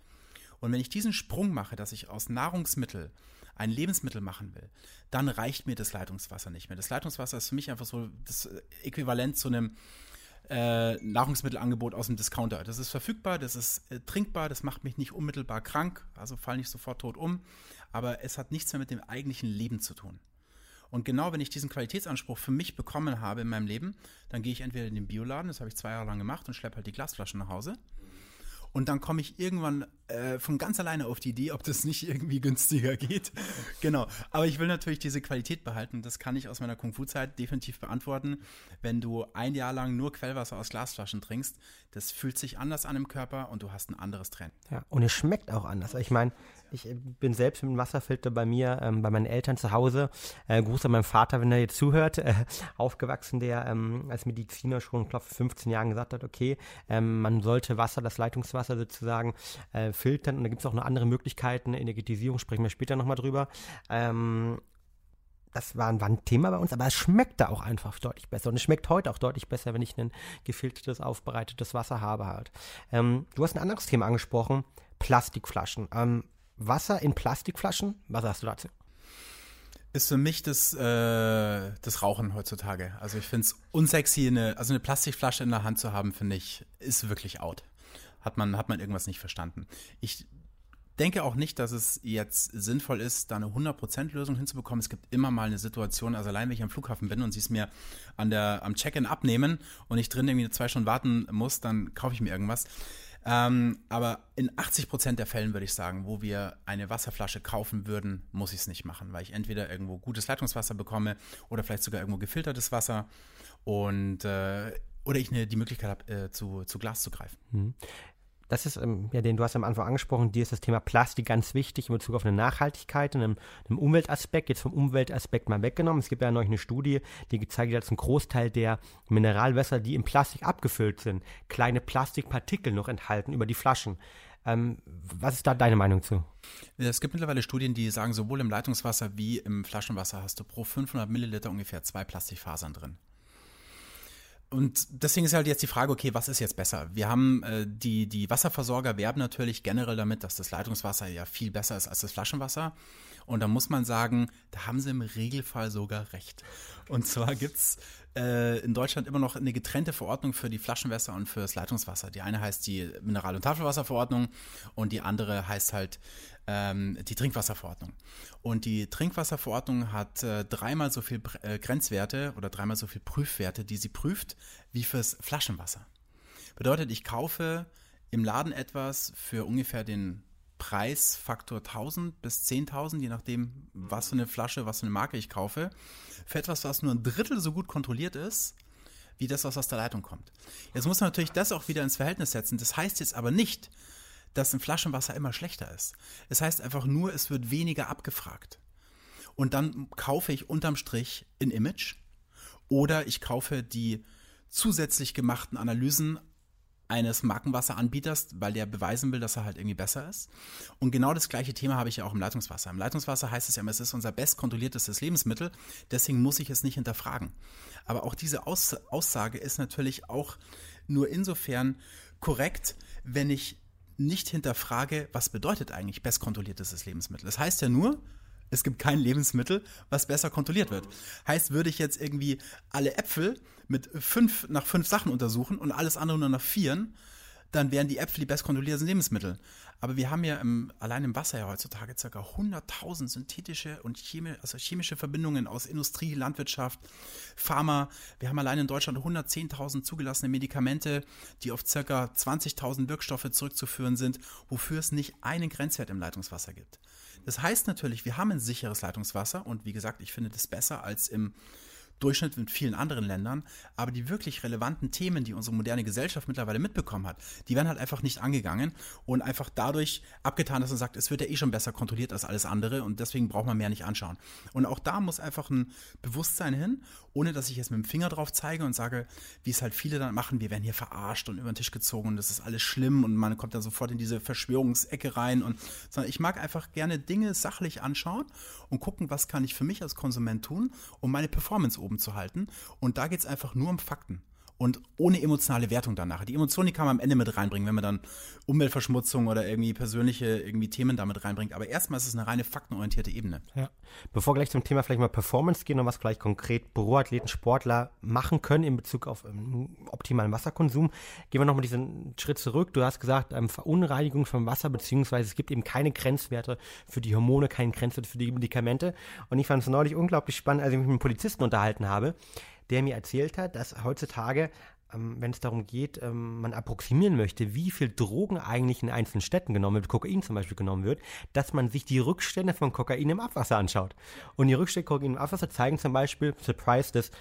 Speaker 3: Und wenn ich diesen Sprung mache, dass ich aus Nahrungsmittel ein Lebensmittel machen will, dann reicht mir das Leitungswasser nicht mehr. Das Leitungswasser ist für mich einfach so das Äquivalent zu einem äh, Nahrungsmittelangebot aus dem Discounter. Das ist verfügbar, das ist äh, trinkbar, das macht mich nicht unmittelbar krank, also fall nicht sofort tot um, aber es hat nichts mehr mit dem eigentlichen Leben zu tun. Und genau wenn ich diesen Qualitätsanspruch für mich bekommen habe in meinem Leben, dann gehe ich entweder in den Bioladen, das habe ich zwei Jahre lang gemacht und schleppe halt die Glasflaschen nach Hause. Und dann komme ich irgendwann äh, von ganz alleine auf die Idee, ob das nicht irgendwie günstiger geht. genau. Aber ich will natürlich diese Qualität behalten. Das kann ich aus meiner Kung-Fu-Zeit definitiv beantworten. Wenn du ein Jahr lang nur Quellwasser aus Glasflaschen trinkst, das fühlt sich anders an im Körper und du hast ein anderes Trend.
Speaker 1: Ja, und es schmeckt auch anders. Ich meine, ich äh, bin selbst mit dem Wasserfilter bei mir, ähm, bei meinen Eltern zu Hause. Äh, Gruß an meinen Vater, wenn er jetzt zuhört. Äh, aufgewachsen, der ähm, als Mediziner schon, glaube 15 Jahren gesagt hat, okay, ähm, man sollte Wasser, das Leitungswasser sozusagen äh, filtern. Und da gibt es auch noch andere Möglichkeiten. Energetisierung sprechen wir später nochmal drüber. Ähm, das war, ein Thema bei uns, aber es schmeckte auch einfach deutlich besser. Und es schmeckt heute auch deutlich besser, wenn ich ein gefiltertes, aufbereitetes Wasser habe halt. Ähm, du hast ein anderes Thema angesprochen, Plastikflaschen. Ähm, Wasser in Plastikflaschen, was sagst du dazu?
Speaker 3: Ist für mich das, äh, das Rauchen heutzutage. Also ich finde es unsexy, eine, also eine Plastikflasche in der Hand zu haben, finde ich, ist wirklich out. Hat man, hat man irgendwas nicht verstanden. Ich denke auch nicht, dass es jetzt sinnvoll ist, da eine 100% Lösung hinzubekommen. Es gibt immer mal eine Situation, also allein wenn ich am Flughafen bin und sie es mir an der, am Check-in abnehmen und ich drin irgendwie zwei Stunden warten muss, dann kaufe ich mir irgendwas. Ähm, aber in 80% der Fällen würde ich sagen, wo wir eine Wasserflasche kaufen würden, muss ich es nicht machen, weil ich entweder irgendwo gutes Leitungswasser bekomme oder vielleicht sogar irgendwo gefiltertes Wasser und äh, oder ich eine, die Möglichkeit habe, äh, zu, zu Glas zu greifen.
Speaker 1: Mhm das ist, ähm, ja, den du hast am Anfang angesprochen, dir ist das Thema Plastik ganz wichtig in Bezug auf eine Nachhaltigkeit einem, einem Umweltaspekt. Jetzt vom Umweltaspekt mal weggenommen. Es gibt ja noch eine Studie, die gezeigt hat, dass ein Großteil der Mineralwässer, die in Plastik abgefüllt sind, kleine Plastikpartikel noch enthalten über die Flaschen. Ähm, was ist da deine Meinung zu?
Speaker 3: Es gibt mittlerweile Studien, die sagen, sowohl im Leitungswasser wie im Flaschenwasser hast du pro 500 Milliliter ungefähr zwei Plastikfasern drin. Und deswegen ist halt jetzt die Frage, okay, was ist jetzt besser? Wir haben äh, die, die Wasserversorger werben natürlich generell damit, dass das Leitungswasser ja viel besser ist als das Flaschenwasser. Und da muss man sagen, da haben sie im Regelfall sogar recht. Und zwar gibt's äh, in Deutschland immer noch eine getrennte Verordnung für die Flaschenwässer und für das Leitungswasser. Die eine heißt die Mineral- und Tafelwasserverordnung und die andere heißt halt ähm, die Trinkwasserverordnung. Und die Trinkwasserverordnung hat äh, dreimal so viel äh, Grenzwerte oder dreimal so viel Prüfwerte, die sie prüft, wie fürs Flaschenwasser. Bedeutet, ich kaufe im Laden etwas für ungefähr den Preisfaktor 1000 bis 10.000, je nachdem, was für eine Flasche, was für eine Marke ich kaufe, für etwas, was nur ein Drittel so gut kontrolliert ist, wie das, was aus der Leitung kommt. Jetzt muss man natürlich das auch wieder ins Verhältnis setzen. Das heißt jetzt aber nicht, dass ein Flaschenwasser immer schlechter ist. Es heißt einfach nur, es wird weniger abgefragt. Und dann kaufe ich unterm Strich ein Image oder ich kaufe die zusätzlich gemachten Analysen eines Markenwasseranbieters, weil der beweisen will, dass er halt irgendwie besser ist. Und genau das gleiche Thema habe ich ja auch im Leitungswasser. Im Leitungswasser heißt es ja immer, es ist unser bestkontrolliertestes Lebensmittel, deswegen muss ich es nicht hinterfragen. Aber auch diese Aus Aussage ist natürlich auch nur insofern korrekt, wenn ich nicht hinterfrage, was bedeutet eigentlich bestkontrolliertestes Lebensmittel. Das heißt ja nur, es gibt kein Lebensmittel, was besser kontrolliert wird. Heißt, würde ich jetzt irgendwie alle Äpfel mit fünf, nach fünf Sachen untersuchen und alles andere nur nach vieren, dann wären die Äpfel die bestkontrollierten Lebensmittel. Aber wir haben ja im, allein im Wasser ja heutzutage ca. 100.000 synthetische und chemi also chemische Verbindungen aus Industrie, Landwirtschaft, Pharma. Wir haben allein in Deutschland 110.000 zugelassene Medikamente, die auf ca. 20.000 Wirkstoffe zurückzuführen sind, wofür es nicht einen Grenzwert im Leitungswasser gibt. Das heißt natürlich, wir haben ein sicheres Leitungswasser und wie gesagt, ich finde das besser als im Durchschnitt mit vielen anderen Ländern. Aber die wirklich relevanten Themen, die unsere moderne Gesellschaft mittlerweile mitbekommen hat, die werden halt einfach nicht angegangen und einfach dadurch abgetan, dass man sagt, es wird ja eh schon besser kontrolliert als alles andere und deswegen braucht man mehr nicht anschauen. Und auch da muss einfach ein Bewusstsein hin, ohne dass ich jetzt mit dem Finger drauf zeige und sage, wie es halt viele dann machen, wir werden hier verarscht und über den Tisch gezogen und das ist alles schlimm und man kommt dann sofort in diese Verschwörungsecke rein und sondern ich mag einfach gerne Dinge sachlich anschauen und gucken, was kann ich für mich als Konsument tun, um meine Performance oben zu halten. Und da geht es einfach nur um Fakten und ohne emotionale Wertung danach. Die Emotion, die kann man am Ende mit reinbringen, wenn man dann Umweltverschmutzung oder irgendwie persönliche irgendwie Themen damit reinbringt. Aber erstmal ist es eine reine faktenorientierte Ebene.
Speaker 1: Ja. Bevor wir gleich zum Thema vielleicht mal Performance gehen und was vielleicht konkret Büroathleten, Sportler machen können in Bezug auf ähm, optimalen Wasserkonsum, gehen wir nochmal diesen Schritt zurück. Du hast gesagt, ähm, Verunreinigung vom Wasser, beziehungsweise es gibt eben keine Grenzwerte für die Hormone, keine Grenzwerte für die Medikamente. Und ich fand es neulich unglaublich spannend, als ich mich mit einem Polizisten unterhalten habe der mir erzählt hat, dass heutzutage, ähm, wenn es darum geht, ähm, man approximieren möchte, wie viel Drogen eigentlich in einzelnen Städten genommen wird, Kokain zum Beispiel genommen wird, dass man sich die Rückstände von Kokain im Abwasser anschaut. Und die Rückstände Kokain im Abwasser zeigen zum Beispiel, Surprise, dass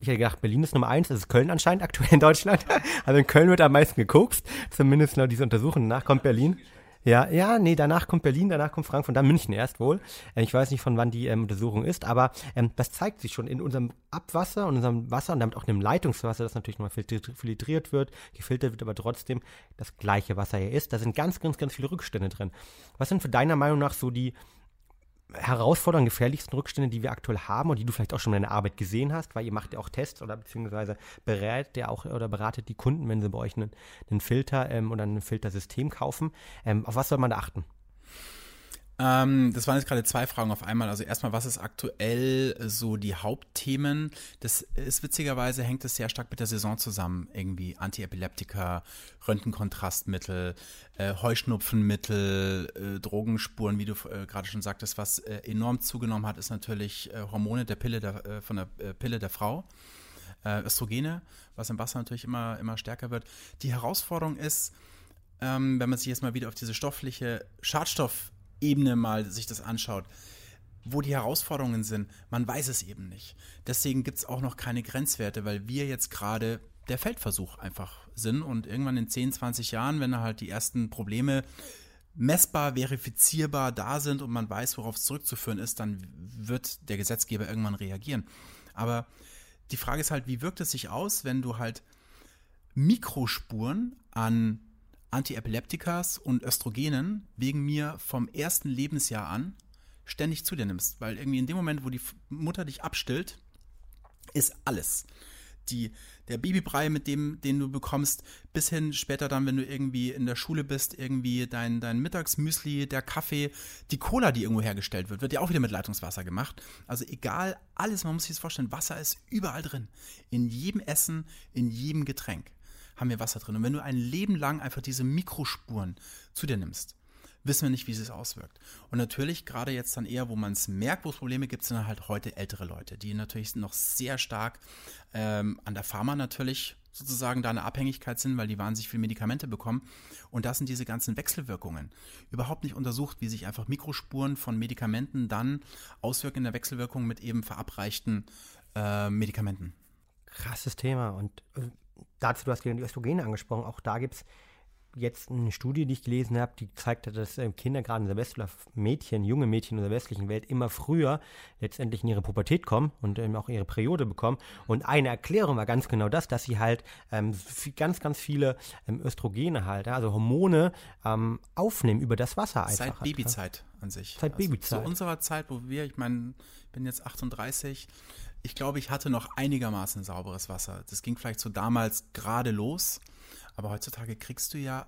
Speaker 1: ich hätte gedacht, Berlin ist Nummer eins, das ist Köln anscheinend aktuell in Deutschland. Also in Köln wird am meisten gekokst, zumindest laut dieser Untersuchung. Danach kommt Berlin. Ja, ja, nee, danach kommt Berlin, danach kommt Frankfurt, dann München erst wohl. Äh, ich weiß nicht, von wann die ähm, Untersuchung ist, aber ähm, das zeigt sich schon in unserem Abwasser und unserem Wasser und damit auch in dem Leitungswasser, das natürlich nochmal filtriert wird, gefiltert wird, aber trotzdem das gleiche Wasser hier ist. Da sind ganz, ganz, ganz viele Rückstände drin. Was sind für deiner Meinung nach so die herausfordernden, gefährlichsten Rückstände, die wir aktuell haben und die du vielleicht auch schon in deiner Arbeit gesehen hast, weil ihr macht ja auch Tests oder beziehungsweise berät ja auch oder beratet die Kunden, wenn sie bei euch einen, einen Filter ähm, oder ein Filtersystem kaufen. Ähm, auf was soll man da achten?
Speaker 3: Ähm, das waren jetzt gerade zwei Fragen auf einmal. Also erstmal, was ist aktuell so die Hauptthemen? Das ist witzigerweise hängt es sehr stark mit der Saison zusammen. Irgendwie Antiepileptika, Röntgenkontrastmittel, äh, Heuschnupfenmittel, äh, Drogenspuren, wie du äh, gerade schon sagtest. Was äh, enorm zugenommen hat, ist natürlich äh, Hormone der Pille der, äh, von der Pille der Frau. Östrogene, was im Wasser natürlich immer, immer stärker wird. Die Herausforderung ist, ähm, wenn man sich jetzt mal wieder auf diese stoffliche Schadstoff Ebene mal sich das anschaut, wo die Herausforderungen sind, man weiß es eben nicht. Deswegen gibt es auch noch keine Grenzwerte, weil wir jetzt gerade der Feldversuch einfach sind und irgendwann in 10, 20 Jahren, wenn halt die ersten Probleme messbar, verifizierbar da sind und man weiß, worauf es zurückzuführen ist, dann wird der Gesetzgeber irgendwann reagieren. Aber die Frage ist halt, wie wirkt es sich aus, wenn du halt Mikrospuren an Antiepileptikas und Östrogenen wegen mir vom ersten Lebensjahr an ständig zu dir nimmst. Weil irgendwie in dem Moment, wo die Mutter dich abstillt, ist alles. die, der Babybrei, mit dem, den du bekommst, bis hin später dann, wenn du irgendwie in der Schule bist, irgendwie dein, dein Mittagsmüsli, der Kaffee, die Cola, die irgendwo hergestellt wird, wird ja auch wieder mit Leitungswasser gemacht. Also egal, alles, man muss sich das vorstellen, Wasser ist überall drin. In jedem Essen, in jedem Getränk haben wir Wasser drin. Und wenn du ein Leben lang einfach diese Mikrospuren zu dir nimmst, wissen wir nicht, wie es auswirkt. Und natürlich, gerade jetzt dann eher, wo man es merkt, wo es Probleme gibt, sind halt heute ältere Leute, die natürlich noch sehr stark ähm, an der Pharma natürlich sozusagen da eine Abhängigkeit sind, weil die wahnsinnig viele Medikamente bekommen. Und das sind diese ganzen Wechselwirkungen. Überhaupt nicht untersucht, wie sich einfach Mikrospuren von Medikamenten dann auswirken in der Wechselwirkung mit eben verabreichten äh, Medikamenten.
Speaker 1: Krasses Thema. Und äh, dazu, du hast die Östrogene angesprochen, auch da gibt es jetzt eine Studie, die ich gelesen habe, die zeigte, dass äh, Kinder gerade in der westlichen Mädchen, junge Mädchen in der westlichen Welt immer früher letztendlich in ihre Pubertät kommen und ähm, auch ihre Periode bekommen. Und eine Erklärung war ganz genau das, dass sie halt ähm, ganz, ganz viele ähm, Östrogene halt, also Hormone ähm, aufnehmen über das Wasser einfach.
Speaker 3: Seit Babyzeit an sich.
Speaker 1: Seit also Babyzeit.
Speaker 3: Zu unserer Zeit, wo wir, ich meine, ich bin jetzt 38, ich glaube, ich hatte noch einigermaßen sauberes Wasser. Das ging vielleicht so damals gerade los. Aber heutzutage kriegst du ja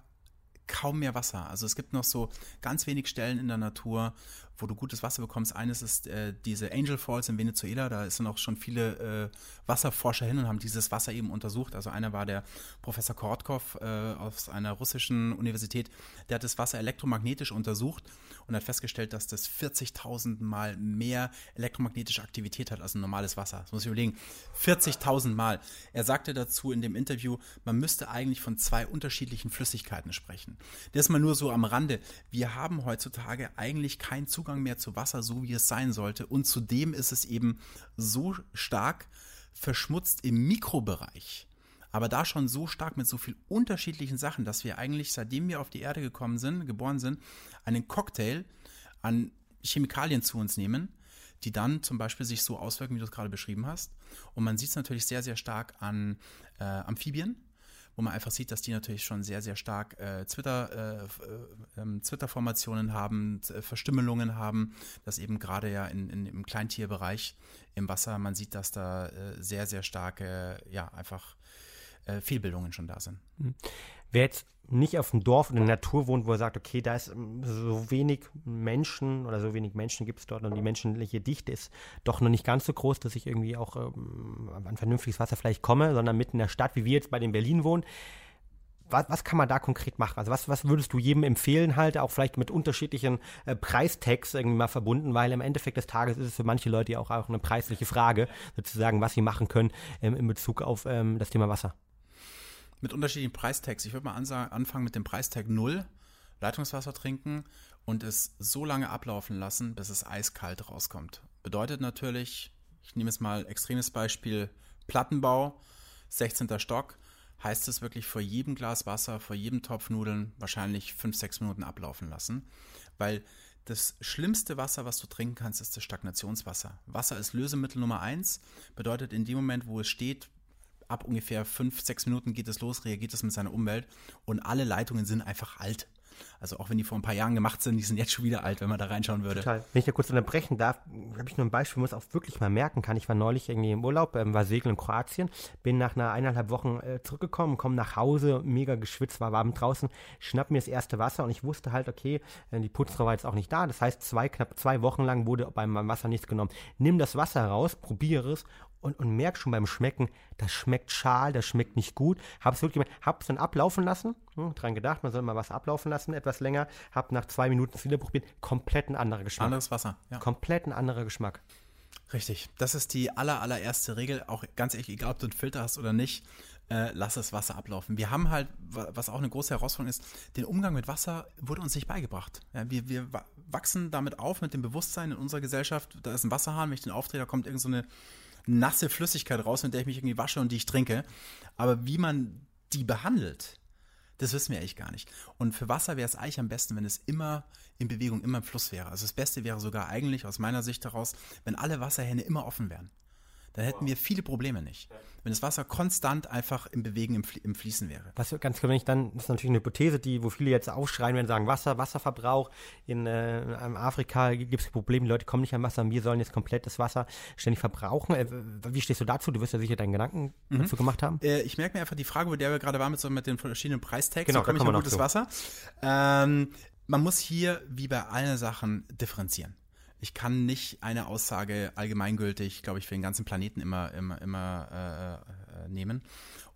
Speaker 3: kaum mehr Wasser. Also es gibt noch so ganz wenig Stellen in der Natur, wo du gutes Wasser bekommst. Eines ist äh, diese Angel Falls in Venezuela. Da sind auch schon viele äh, Wasserforscher hin und haben dieses Wasser eben untersucht. Also einer war der Professor Korotkov äh, aus einer russischen Universität. Der hat das Wasser elektromagnetisch untersucht und hat festgestellt, dass das 40.000 Mal mehr elektromagnetische Aktivität hat als ein normales Wasser. Das muss ich überlegen. 40.000 Mal. Er sagte dazu in dem Interview, man müsste eigentlich von zwei unterschiedlichen Flüssigkeiten sprechen. Das mal nur so am Rande. Wir haben heutzutage eigentlich keinen Zugang Zugang mehr zu Wasser, so wie es sein sollte. Und zudem ist es eben so stark verschmutzt im Mikrobereich. Aber da schon so stark mit so vielen unterschiedlichen Sachen, dass wir eigentlich, seitdem wir auf die Erde gekommen sind, geboren sind, einen Cocktail an Chemikalien zu uns nehmen, die dann zum Beispiel sich so auswirken, wie du es gerade beschrieben hast. Und man sieht es natürlich sehr, sehr stark an äh, Amphibien, wo man einfach sieht, dass die natürlich schon sehr, sehr stark äh, Twitter, äh, äh, Twitter-Formationen haben, äh, Verstümmelungen haben, dass eben gerade ja in, in, im Kleintierbereich im Wasser, man sieht, dass da äh, sehr, sehr starke, ja, einfach äh, Fehlbildungen schon da sind.
Speaker 1: Mhm. Wer jetzt nicht auf dem Dorf oder in der Natur wohnt, wo er sagt, okay, da ist ähm, so wenig Menschen oder so wenig Menschen gibt es dort und die menschliche Dichte ist doch noch nicht ganz so groß, dass ich irgendwie auch ähm, an vernünftiges Wasser vielleicht komme, sondern mitten in der Stadt, wie wir jetzt bei den Berlin wohnen. Was, was kann man da konkret machen? Also was, was würdest du jedem empfehlen halt, auch vielleicht mit unterschiedlichen äh, Preistags irgendwie mal verbunden, weil im Endeffekt des Tages ist es für manche Leute ja auch, auch eine preisliche Frage, sozusagen, was sie machen können ähm, in Bezug auf ähm, das Thema Wasser
Speaker 3: mit unterschiedlichen Preistags. Ich würde mal anfangen mit dem Preistag 0, Leitungswasser trinken und es so lange ablaufen lassen, bis es eiskalt rauskommt. Bedeutet natürlich, ich nehme jetzt mal extremes Beispiel, Plattenbau, 16. Stock, heißt es wirklich vor jedem Glas Wasser, vor jedem Topf Nudeln wahrscheinlich 5, 6 Minuten ablaufen lassen, weil das schlimmste Wasser, was du trinken kannst, ist das Stagnationswasser. Wasser ist Lösemittel Nummer 1, bedeutet in dem Moment, wo es steht, ab ungefähr fünf, sechs Minuten geht es los, reagiert es mit seiner Umwelt und alle Leitungen sind einfach alt. Also auch wenn die vor ein paar Jahren gemacht sind, die sind jetzt schon wieder alt, wenn man da reinschauen würde.
Speaker 1: Total. Wenn ich da kurz unterbrechen darf, habe ich nur ein Beispiel, es auch wirklich mal merken kann. Ich war neulich irgendwie im Urlaub, ähm, war segeln in Kroatien, bin nach einer eineinhalb Wochen äh, zurückgekommen, komme nach Hause, mega geschwitzt, war warm draußen, schnapp mir das erste Wasser und ich wusste halt, okay, äh, die Putzfrau war jetzt auch nicht da. Das heißt, zwei, knapp zwei Wochen lang wurde beim Wasser nichts genommen. Nimm das Wasser raus, probiere es und, und merk schon beim Schmecken, das schmeckt schal, das schmeckt nicht gut. Hab's wirklich, hab's dann ablaufen lassen, hm, dran gedacht, man soll mal was ablaufen lassen, etwas länger. Hab nach zwei Minuten wieder probiert, komplett ein anderer Geschmack.
Speaker 3: Anderes Wasser,
Speaker 1: ja. Komplett ein anderer Geschmack.
Speaker 3: Richtig. Das ist die aller, allererste Regel. Auch ganz ehrlich, egal ob du einen Filter hast oder nicht, äh, lass das Wasser ablaufen. Wir haben halt, was auch eine große Herausforderung ist, den Umgang mit Wasser wurde uns nicht beigebracht. Ja, wir, wir wachsen damit auf, mit dem Bewusstsein in unserer Gesellschaft, da ist ein Wasserhahn, wenn ich den aufdrehe, da kommt irgendeine so nasse Flüssigkeit raus, mit der ich mich irgendwie wasche und die ich trinke. Aber wie man die behandelt, das wissen wir eigentlich gar nicht. Und für Wasser wäre es eigentlich am besten, wenn es immer in Bewegung, immer im Fluss wäre. Also das Beste wäre sogar eigentlich aus meiner Sicht heraus, wenn alle Wasserhähne immer offen wären. Dann hätten wir viele Probleme nicht. Wenn das Wasser konstant einfach im Bewegen, im, Flie im Fließen wäre.
Speaker 1: Was ganz klar, wenn ich dann, das ist natürlich eine Hypothese, die, wo viele jetzt aufschreien, wenn sie sagen, Wasser, Wasserverbrauch. In, äh, in Afrika gibt es Probleme, die Leute kommen nicht an Wasser, wir sollen jetzt komplett das Wasser ständig verbrauchen. Äh, wie stehst du dazu? Du wirst ja sicher deinen Gedanken mhm. dazu gemacht haben.
Speaker 3: Äh, ich merke mir einfach die Frage, wo der wir gerade waren mit, so, mit den verschiedenen Preistags,
Speaker 1: genau,
Speaker 3: so komme
Speaker 1: ich
Speaker 3: an gutes zu. Wasser. Ähm, man muss hier, wie bei allen Sachen, differenzieren ich kann nicht eine Aussage allgemeingültig, glaube ich, für den ganzen Planeten immer, immer, immer äh, äh, nehmen.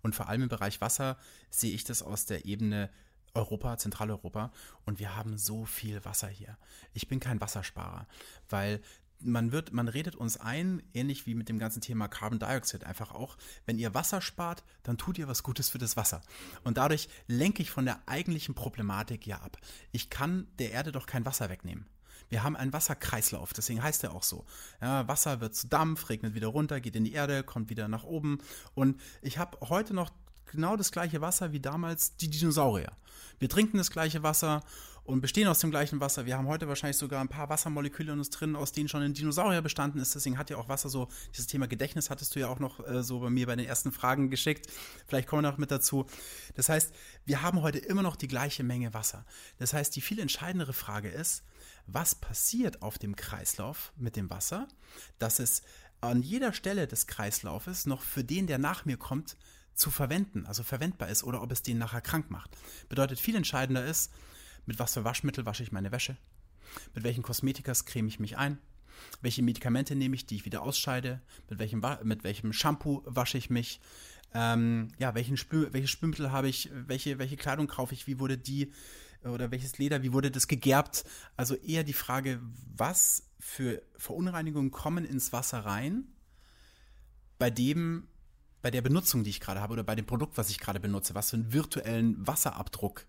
Speaker 3: Und vor allem im Bereich Wasser sehe ich das aus der Ebene Europa, Zentraleuropa. Und wir haben so viel Wasser hier. Ich bin kein Wassersparer, weil man wird, man redet uns ein, ähnlich wie mit dem ganzen Thema Carbon Dioxide, einfach auch, wenn ihr Wasser spart, dann tut ihr was Gutes für das Wasser. Und dadurch lenke ich von der eigentlichen Problematik ja ab. Ich kann der Erde doch kein Wasser wegnehmen. Wir haben einen Wasserkreislauf, deswegen heißt er auch so. Ja, Wasser wird zu Dampf, regnet wieder runter, geht in die Erde, kommt wieder nach oben. Und ich habe heute noch genau das gleiche Wasser wie damals die Dinosaurier. Wir trinken das gleiche Wasser und bestehen aus dem gleichen Wasser. Wir haben heute wahrscheinlich sogar ein paar Wassermoleküle in uns drin, aus denen schon ein Dinosaurier bestanden ist. Deswegen hat ja auch Wasser so, dieses Thema Gedächtnis hattest du ja auch noch äh, so bei mir bei den ersten Fragen geschickt. Vielleicht kommen wir noch mit dazu. Das heißt, wir haben heute immer noch die gleiche Menge Wasser. Das heißt, die viel entscheidendere Frage ist, was passiert auf dem Kreislauf mit dem Wasser, dass es an jeder Stelle des Kreislaufes noch für den, der nach mir kommt, zu verwenden, also verwendbar ist oder ob es den nachher krank macht. Bedeutet viel entscheidender ist, mit was für Waschmittel wasche ich meine Wäsche, mit welchen Kosmetikas creme ich mich ein, welche Medikamente nehme ich, die ich wieder ausscheide, mit welchem, mit welchem Shampoo wasche ich mich, ähm, ja, welchen Spül, welche Spülmittel habe ich, welche, welche Kleidung kaufe ich, wie wurde die oder welches Leder, wie wurde das gegerbt? Also eher die Frage, was für Verunreinigungen kommen ins Wasser rein, bei dem, bei der Benutzung, die ich gerade habe oder bei dem Produkt, was ich gerade benutze, was für einen virtuellen Wasserabdruck.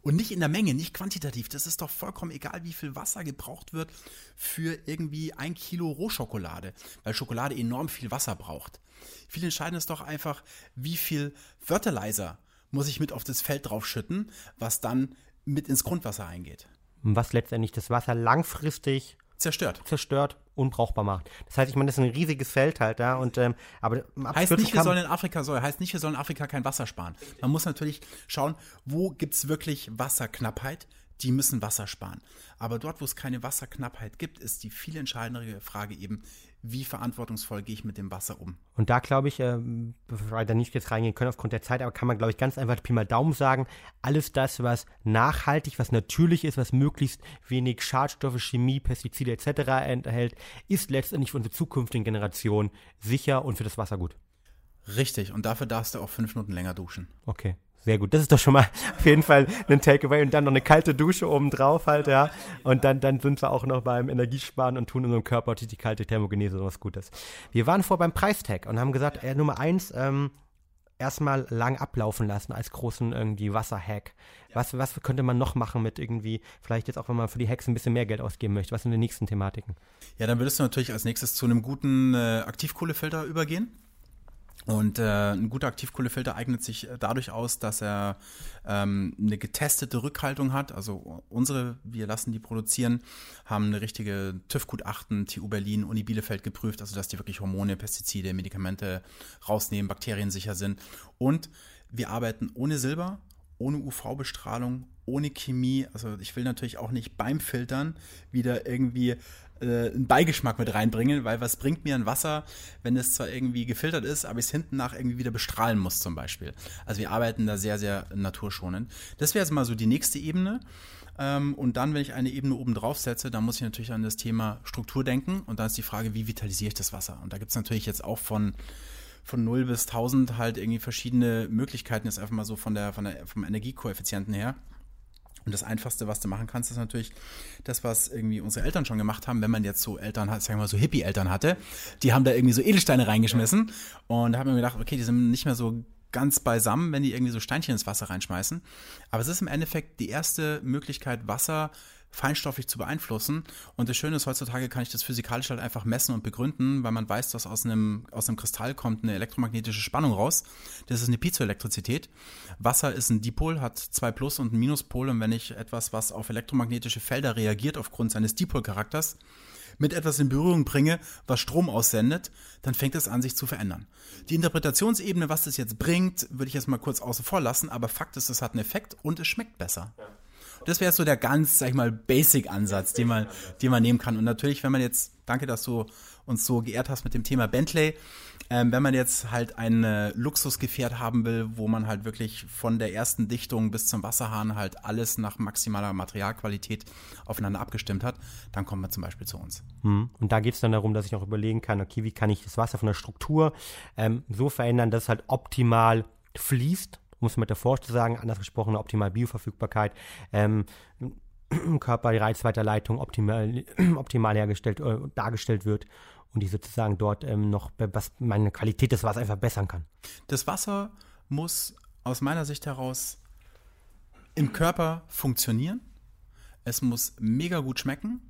Speaker 3: Und nicht in der Menge, nicht quantitativ. Das ist doch vollkommen egal, wie viel Wasser gebraucht wird für irgendwie ein Kilo Rohschokolade, weil Schokolade enorm viel Wasser braucht. Viel entscheidend ist doch einfach, wie viel Fertilizer muss ich mit auf das Feld draufschütten, was dann mit ins Grundwasser eingeht.
Speaker 1: Was letztendlich das Wasser langfristig
Speaker 3: zerstört.
Speaker 1: Zerstört, unbrauchbar macht. Das heißt, ich meine, das ist ein riesiges Feld halt da und ähm, aber
Speaker 3: heißt nicht, wir sollen in Afrika soll, heißt nicht, wir sollen in Afrika kein Wasser sparen. Man muss natürlich schauen, wo gibt es wirklich Wasserknappheit die müssen Wasser sparen. Aber dort, wo es keine Wasserknappheit gibt, ist die viel entscheidendere Frage eben, wie verantwortungsvoll gehe ich mit dem Wasser um?
Speaker 1: Und da glaube ich, äh, bevor wir da nicht jetzt reingehen können aufgrund der Zeit, aber kann man, glaube ich, ganz einfach Pi mal Daumen sagen, alles das, was nachhaltig, was natürlich ist, was möglichst wenig Schadstoffe, Chemie, Pestizide etc. enthält, ist letztendlich für unsere zukünftigen Generationen sicher und für das Wasser gut.
Speaker 3: Richtig, und dafür darfst du auch fünf Minuten länger duschen.
Speaker 1: Okay. Sehr gut. Das ist doch schon mal auf jeden Fall ein Takeaway und dann noch eine kalte Dusche oben drauf halt, ja. Und dann, dann sind wir auch noch beim Energiesparen und tun unserem Körper die kalte Thermogenese was Gutes. Wir waren vor beim Preistag und haben gesagt, äh, Nummer eins, ähm, erstmal lang ablaufen lassen als großen irgendwie Wasserhack. Was, was könnte man noch machen mit irgendwie, vielleicht jetzt auch, wenn man für die Hacks ein bisschen mehr Geld ausgeben möchte? Was sind die nächsten Thematiken?
Speaker 3: Ja, dann würdest du natürlich als nächstes zu einem guten äh, Aktivkohlefilter übergehen. Und äh, ein guter Aktivkohlefilter eignet sich äh, dadurch aus, dass er ähm, eine getestete Rückhaltung hat. Also unsere, wir lassen die produzieren, haben eine richtige TÜV-Gutachten, TU Berlin, Uni Bielefeld geprüft, also dass die wirklich Hormone, Pestizide, Medikamente rausnehmen, Bakterien sicher sind. Und wir arbeiten ohne Silber, ohne UV-Bestrahlung, ohne Chemie. Also ich will natürlich auch nicht beim Filtern wieder irgendwie äh, einen Beigeschmack mit reinbringen, weil was bringt mir ein Wasser, wenn es zwar irgendwie gefiltert ist, aber ich es hinten nach irgendwie wieder bestrahlen muss zum Beispiel. Also wir arbeiten da sehr, sehr naturschonend. Das wäre jetzt mal so die nächste Ebene. Ähm, und dann, wenn ich eine Ebene oben drauf setze, dann muss ich natürlich an das Thema Struktur denken. Und dann ist die Frage, wie vitalisiere ich das Wasser? Und da gibt es natürlich jetzt auch von von 0 bis 1000 halt irgendwie verschiedene Möglichkeiten, jetzt einfach mal so von der, von der, vom Energiekoeffizienten her. Und das Einfachste, was du machen kannst, ist natürlich das, was irgendwie unsere Eltern schon gemacht haben, wenn man jetzt so Eltern hat, sagen wir mal so Hippie-Eltern hatte. Die haben da irgendwie so Edelsteine reingeschmissen und da haben wir gedacht, okay, die sind nicht mehr so ganz beisammen, wenn die irgendwie so Steinchen ins Wasser reinschmeißen. Aber es ist im Endeffekt die erste Möglichkeit, Wasser feinstofflich zu beeinflussen. Und das Schöne ist, heutzutage kann ich das physikalisch halt einfach messen und begründen, weil man weiß, dass aus einem, aus einem Kristall kommt eine elektromagnetische Spannung raus. Das ist eine Piezoelektrizität. Wasser ist ein Dipol, hat zwei Plus- und Minuspol. Und wenn ich etwas, was auf elektromagnetische Felder reagiert aufgrund seines Dipolcharakters, mit etwas in Berührung bringe, was Strom aussendet, dann fängt es an, sich zu verändern. Die Interpretationsebene, was das jetzt bringt, würde ich jetzt mal kurz außen vor lassen, aber Fakt ist, es hat einen Effekt und es schmeckt besser. Ja. Das wäre so der ganz, sag ich mal, Basic-Ansatz, den man, den man nehmen kann. Und natürlich, wenn man jetzt, danke, dass du uns so geehrt hast mit dem Thema Bentley, ähm, wenn man jetzt halt ein äh, Luxusgefährt haben will, wo man halt wirklich von der ersten Dichtung bis zum Wasserhahn halt alles nach maximaler Materialqualität aufeinander abgestimmt hat, dann kommt man zum Beispiel zu uns.
Speaker 1: Hm. Und da geht es dann darum, dass ich auch überlegen kann, okay, wie kann ich das Wasser von der Struktur ähm, so verändern, dass es halt optimal fließt, um es metaphorisch zu sagen, anders gesprochen, eine optimale Bioverfügbarkeit. Ähm, Körper, die Reizweiterleitung optimal, optimal hergestellt, äh, dargestellt wird und die sozusagen dort ähm, noch was meine Qualität des Wassers einfach bessern kann.
Speaker 3: Das Wasser muss aus meiner Sicht heraus im Körper funktionieren. Es muss mega gut schmecken.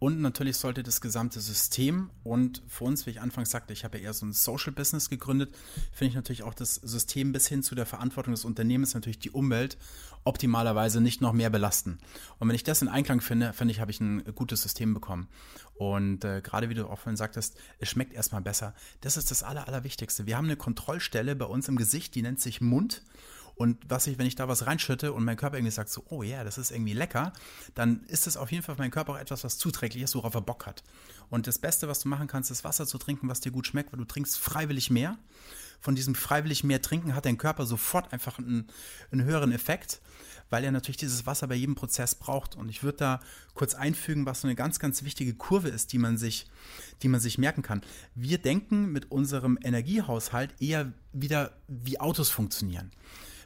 Speaker 3: Und natürlich sollte das gesamte System und für uns, wie ich anfangs sagte, ich habe ja eher so ein Social Business gegründet, finde ich natürlich auch das System bis hin zu der Verantwortung des Unternehmens, natürlich die Umwelt, optimalerweise nicht noch mehr belasten. Und wenn ich das in Einklang finde, finde ich, habe ich ein gutes System bekommen. Und äh, gerade wie du auch vorhin sagtest, es schmeckt erstmal besser. Das ist das Aller, Allerwichtigste. Wir haben eine Kontrollstelle bei uns im Gesicht, die nennt sich Mund. Und was ich, wenn ich da was reinschütte und mein Körper irgendwie sagt so, oh ja, yeah, das ist irgendwie lecker, dann ist es auf jeden Fall für meinen Körper auch etwas, was zuträglich ist, worauf er Bock hat. Und das Beste, was du machen kannst, ist Wasser zu trinken, was dir gut schmeckt, weil du trinkst freiwillig mehr. Von diesem freiwillig mehr trinken hat dein Körper sofort einfach einen, einen höheren Effekt, weil er natürlich dieses Wasser bei jedem Prozess braucht. Und ich würde da kurz einfügen, was so eine ganz, ganz wichtige Kurve ist, die man sich, die man sich merken kann. Wir denken mit unserem Energiehaushalt eher wieder, wie Autos funktionieren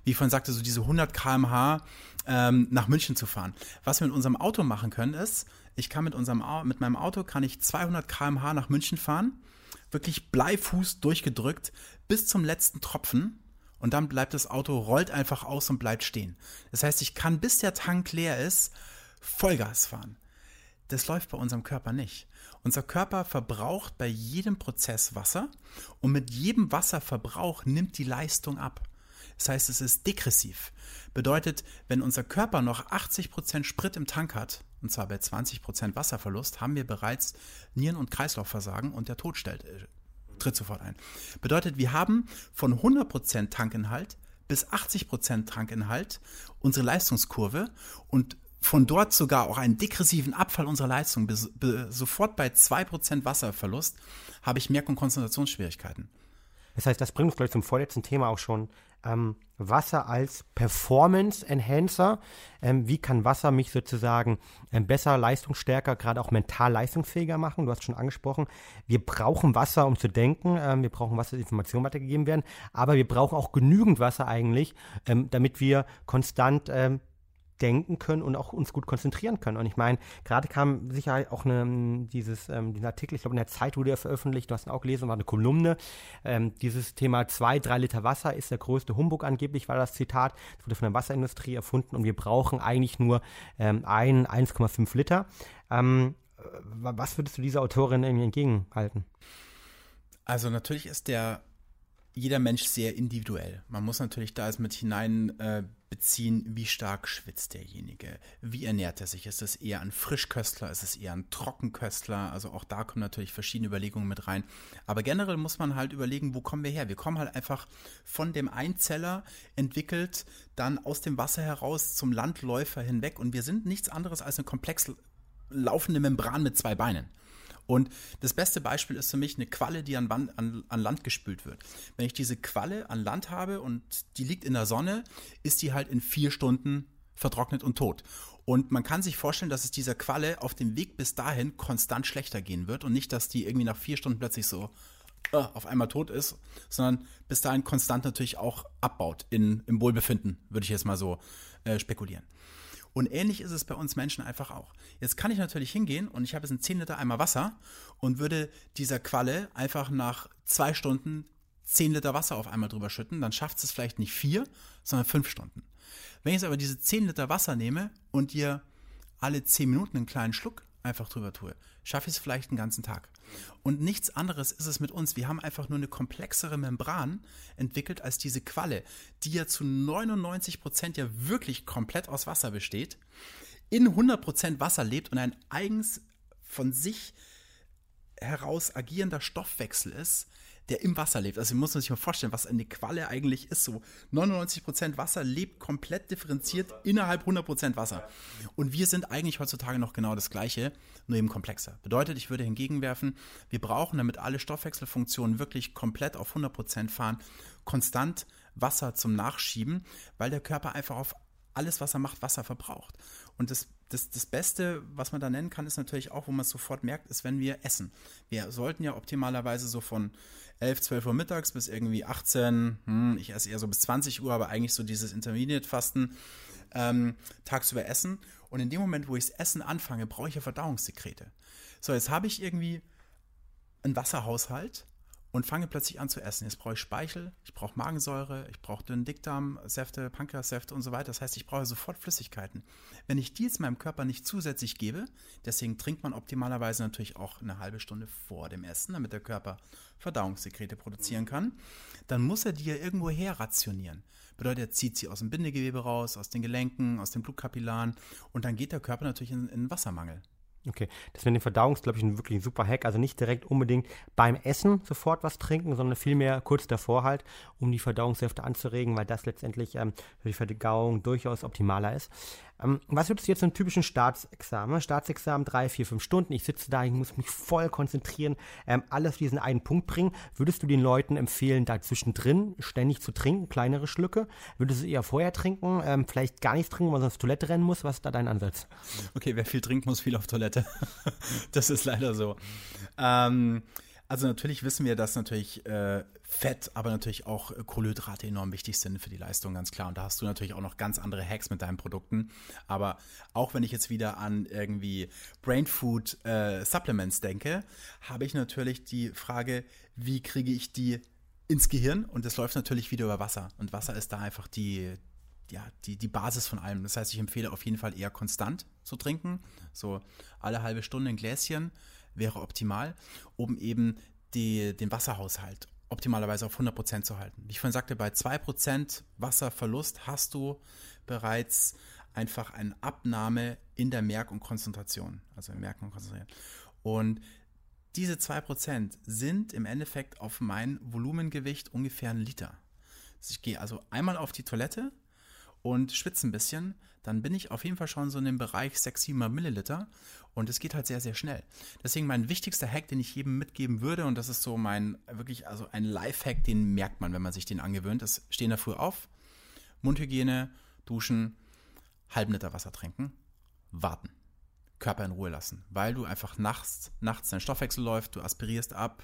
Speaker 3: wie ich vorhin sagte, so diese 100 km/h ähm, nach München zu fahren. Was wir mit unserem Auto machen können, ist, ich kann mit, unserem, mit meinem Auto kann ich 200 km/h nach München fahren, wirklich Bleifuß durchgedrückt bis zum letzten Tropfen und dann bleibt das Auto, rollt einfach aus und bleibt stehen. Das heißt, ich kann bis der Tank leer ist, Vollgas fahren. Das läuft bei unserem Körper nicht. Unser Körper verbraucht bei jedem Prozess Wasser und mit jedem Wasserverbrauch nimmt die Leistung ab. Das heißt, es ist degressiv. Bedeutet, wenn unser Körper noch 80% Sprit im Tank hat, und zwar bei 20% Wasserverlust, haben wir bereits Nieren- und Kreislaufversagen und der Tod stellt, äh, tritt sofort ein. Bedeutet, wir haben von 100% Tankinhalt bis 80% Tankinhalt unsere Leistungskurve und von dort sogar auch einen degressiven Abfall unserer Leistung. Bis, bis, sofort bei 2% Wasserverlust habe ich Merk- und Konzentrationsschwierigkeiten.
Speaker 1: Das heißt, das bringt uns gleich zum vorletzten Thema auch schon ähm, Wasser als Performance Enhancer. Ähm, wie kann Wasser mich sozusagen ähm, besser, leistungsstärker, gerade auch mental leistungsfähiger machen? Du hast schon angesprochen, wir brauchen Wasser, um zu denken. Ähm, wir brauchen Wasser, dass Informationen weitergegeben werden. Aber wir brauchen auch genügend Wasser eigentlich, ähm, damit wir konstant ähm, denken können und auch uns gut konzentrieren können. Und ich meine, gerade kam sicher auch eine, dieses, ähm, diesen Artikel, ich glaube in der Zeit wurde er veröffentlicht, du hast ihn auch gelesen, war eine Kolumne. Ähm, dieses Thema zwei, drei Liter Wasser ist der größte Humbug angeblich, war das Zitat. Es wurde von der Wasserindustrie erfunden und wir brauchen eigentlich nur ähm, ein, 1,5 Liter. Ähm, was würdest du dieser Autorin irgendwie entgegenhalten?
Speaker 3: Also natürlich ist der jeder Mensch sehr individuell. Man muss natürlich da es mit hinein äh, beziehen, wie stark schwitzt derjenige, wie ernährt er sich. Ist es eher ein Frischköstler, ist es eher ein Trockenköstler? Also auch da kommen natürlich verschiedene Überlegungen mit rein. Aber generell muss man halt überlegen, wo kommen wir her? Wir kommen halt einfach von dem Einzeller entwickelt, dann aus dem Wasser heraus zum Landläufer hinweg und wir sind nichts anderes als eine komplex laufende Membran mit zwei Beinen. Und das beste Beispiel ist für mich eine Qualle, die an, an, an, Land gespült wird. Wenn ich diese Qualle an Land habe und die liegt in der Sonne, ist die halt in vier Stunden vertrocknet und tot. Und man kann sich vorstellen, dass es dieser Qualle auf dem Weg bis dahin konstant schlechter gehen wird und nicht, dass die irgendwie nach vier Stunden plötzlich so äh, auf einmal tot ist, sondern bis dahin konstant natürlich auch abbaut in, im Wohlbefinden, würde ich jetzt mal so äh, spekulieren. Und ähnlich ist es bei uns Menschen einfach auch. Jetzt kann ich natürlich hingehen und ich habe jetzt einen 10 Liter Eimer Wasser und würde dieser Qualle einfach nach zwei Stunden 10 Liter Wasser auf einmal drüber schütten, dann schafft es vielleicht nicht vier, sondern fünf Stunden. Wenn ich jetzt aber diese 10 Liter Wasser nehme und ihr alle zehn Minuten einen kleinen Schluck einfach drüber tue, schaffe ich es vielleicht einen ganzen Tag. Und nichts anderes ist es mit uns. Wir haben einfach nur eine komplexere Membran entwickelt als diese Qualle, die ja zu 99 Prozent ja wirklich komplett aus Wasser besteht, in 100 Prozent Wasser lebt und ein eigens von sich heraus agierender Stoffwechsel ist, der im Wasser lebt. Also muss man sich mal vorstellen, was eine Qualle eigentlich ist. So 99% Wasser lebt komplett differenziert innerhalb 100% Wasser. Und wir sind eigentlich heutzutage noch genau das Gleiche, nur eben komplexer. Bedeutet, ich würde hingegenwerfen, wir brauchen, damit alle Stoffwechselfunktionen wirklich komplett auf 100% fahren, konstant Wasser zum Nachschieben, weil der Körper einfach auf alles, was er macht, Wasser verbraucht. Und das das, das Beste, was man da nennen kann, ist natürlich auch, wo man es sofort merkt, ist, wenn wir essen. Wir sollten ja optimalerweise so von 11, 12 Uhr mittags bis irgendwie 18, hm, ich esse eher so bis 20 Uhr, aber eigentlich so dieses Intermediate-Fasten ähm, tagsüber essen. Und in dem Moment, wo ich das Essen anfange, brauche ich ja Verdauungssekrete. So, jetzt habe ich irgendwie einen Wasserhaushalt und fange plötzlich an zu essen. Jetzt brauche ich Speichel, ich brauche Magensäure, ich brauche dünnen Dickdarm, Säfte, Pankreassäfte und so weiter. Das heißt, ich brauche sofort Flüssigkeiten. Wenn ich die jetzt meinem Körper nicht zusätzlich gebe, deswegen trinkt man optimalerweise natürlich auch eine halbe Stunde vor dem Essen, damit der Körper Verdauungssekrete produzieren kann, dann muss er die ja irgendwo her rationieren. Bedeutet, er zieht sie aus dem Bindegewebe raus, aus den Gelenken, aus den Blutkapillaren und dann geht der Körper natürlich in, in Wassermangel.
Speaker 1: Okay, das mit dem Verdauungs, glaube ich, ein wirklich super Hack. Also nicht direkt unbedingt beim Essen sofort was trinken, sondern vielmehr kurz davor halt, um die Verdauungssäfte anzuregen, weil das letztendlich ähm, für die Verdauung durchaus optimaler ist. Ähm, was würdest du jetzt so einem typischen Staatsexamen? Staatsexamen, drei, vier, fünf Stunden, ich sitze da, ich muss mich voll konzentrieren, ähm, alles diesen einen Punkt bringen. Würdest du den Leuten empfehlen, da zwischendrin ständig zu trinken, kleinere Schlücke? Würdest du eher vorher trinken, ähm, vielleicht gar nichts trinken, weil sonst Toilette rennen muss? Was ist da dein Ansatz?
Speaker 3: Okay, wer viel trinkt, muss viel auf Toilette. das ist leider so. Ähm, also natürlich wissen wir, dass natürlich äh, Fett, aber natürlich auch äh, Kohlenhydrate enorm wichtig sind für die Leistung, ganz klar. Und da hast du natürlich auch noch ganz andere Hacks mit deinen Produkten. Aber auch wenn ich jetzt wieder an irgendwie Brain Food äh, Supplements denke, habe ich natürlich die Frage, wie kriege ich die ins Gehirn? Und das läuft natürlich wieder über Wasser. Und Wasser ist da einfach die, ja, die, die Basis von allem. Das heißt, ich empfehle auf jeden Fall eher konstant zu trinken. So alle halbe Stunde ein Gläschen wäre optimal, um eben die, den Wasserhaushalt optimalerweise auf 100% zu halten. Wie ich vorhin sagte, bei 2% Wasserverlust hast du bereits einfach eine Abnahme in der Merk- und Konzentration. Also im Merken und Konzentrieren. Und diese 2% sind im Endeffekt auf mein Volumengewicht ungefähr ein Liter. Ich gehe also einmal auf die Toilette und schwitze ein bisschen, dann bin ich auf jeden Fall schon so in dem Bereich 600, 700 Milliliter und es geht halt sehr, sehr schnell. Deswegen mein wichtigster Hack, den ich jedem mitgeben würde und das ist so mein, wirklich, also ein Life-Hack, den merkt man, wenn man sich den angewöhnt, ist, stehen da früh auf, Mundhygiene, duschen, halben Liter Wasser trinken, warten. Körper in Ruhe lassen, weil du einfach nachts, nachts dein Stoffwechsel läuft, du aspirierst ab,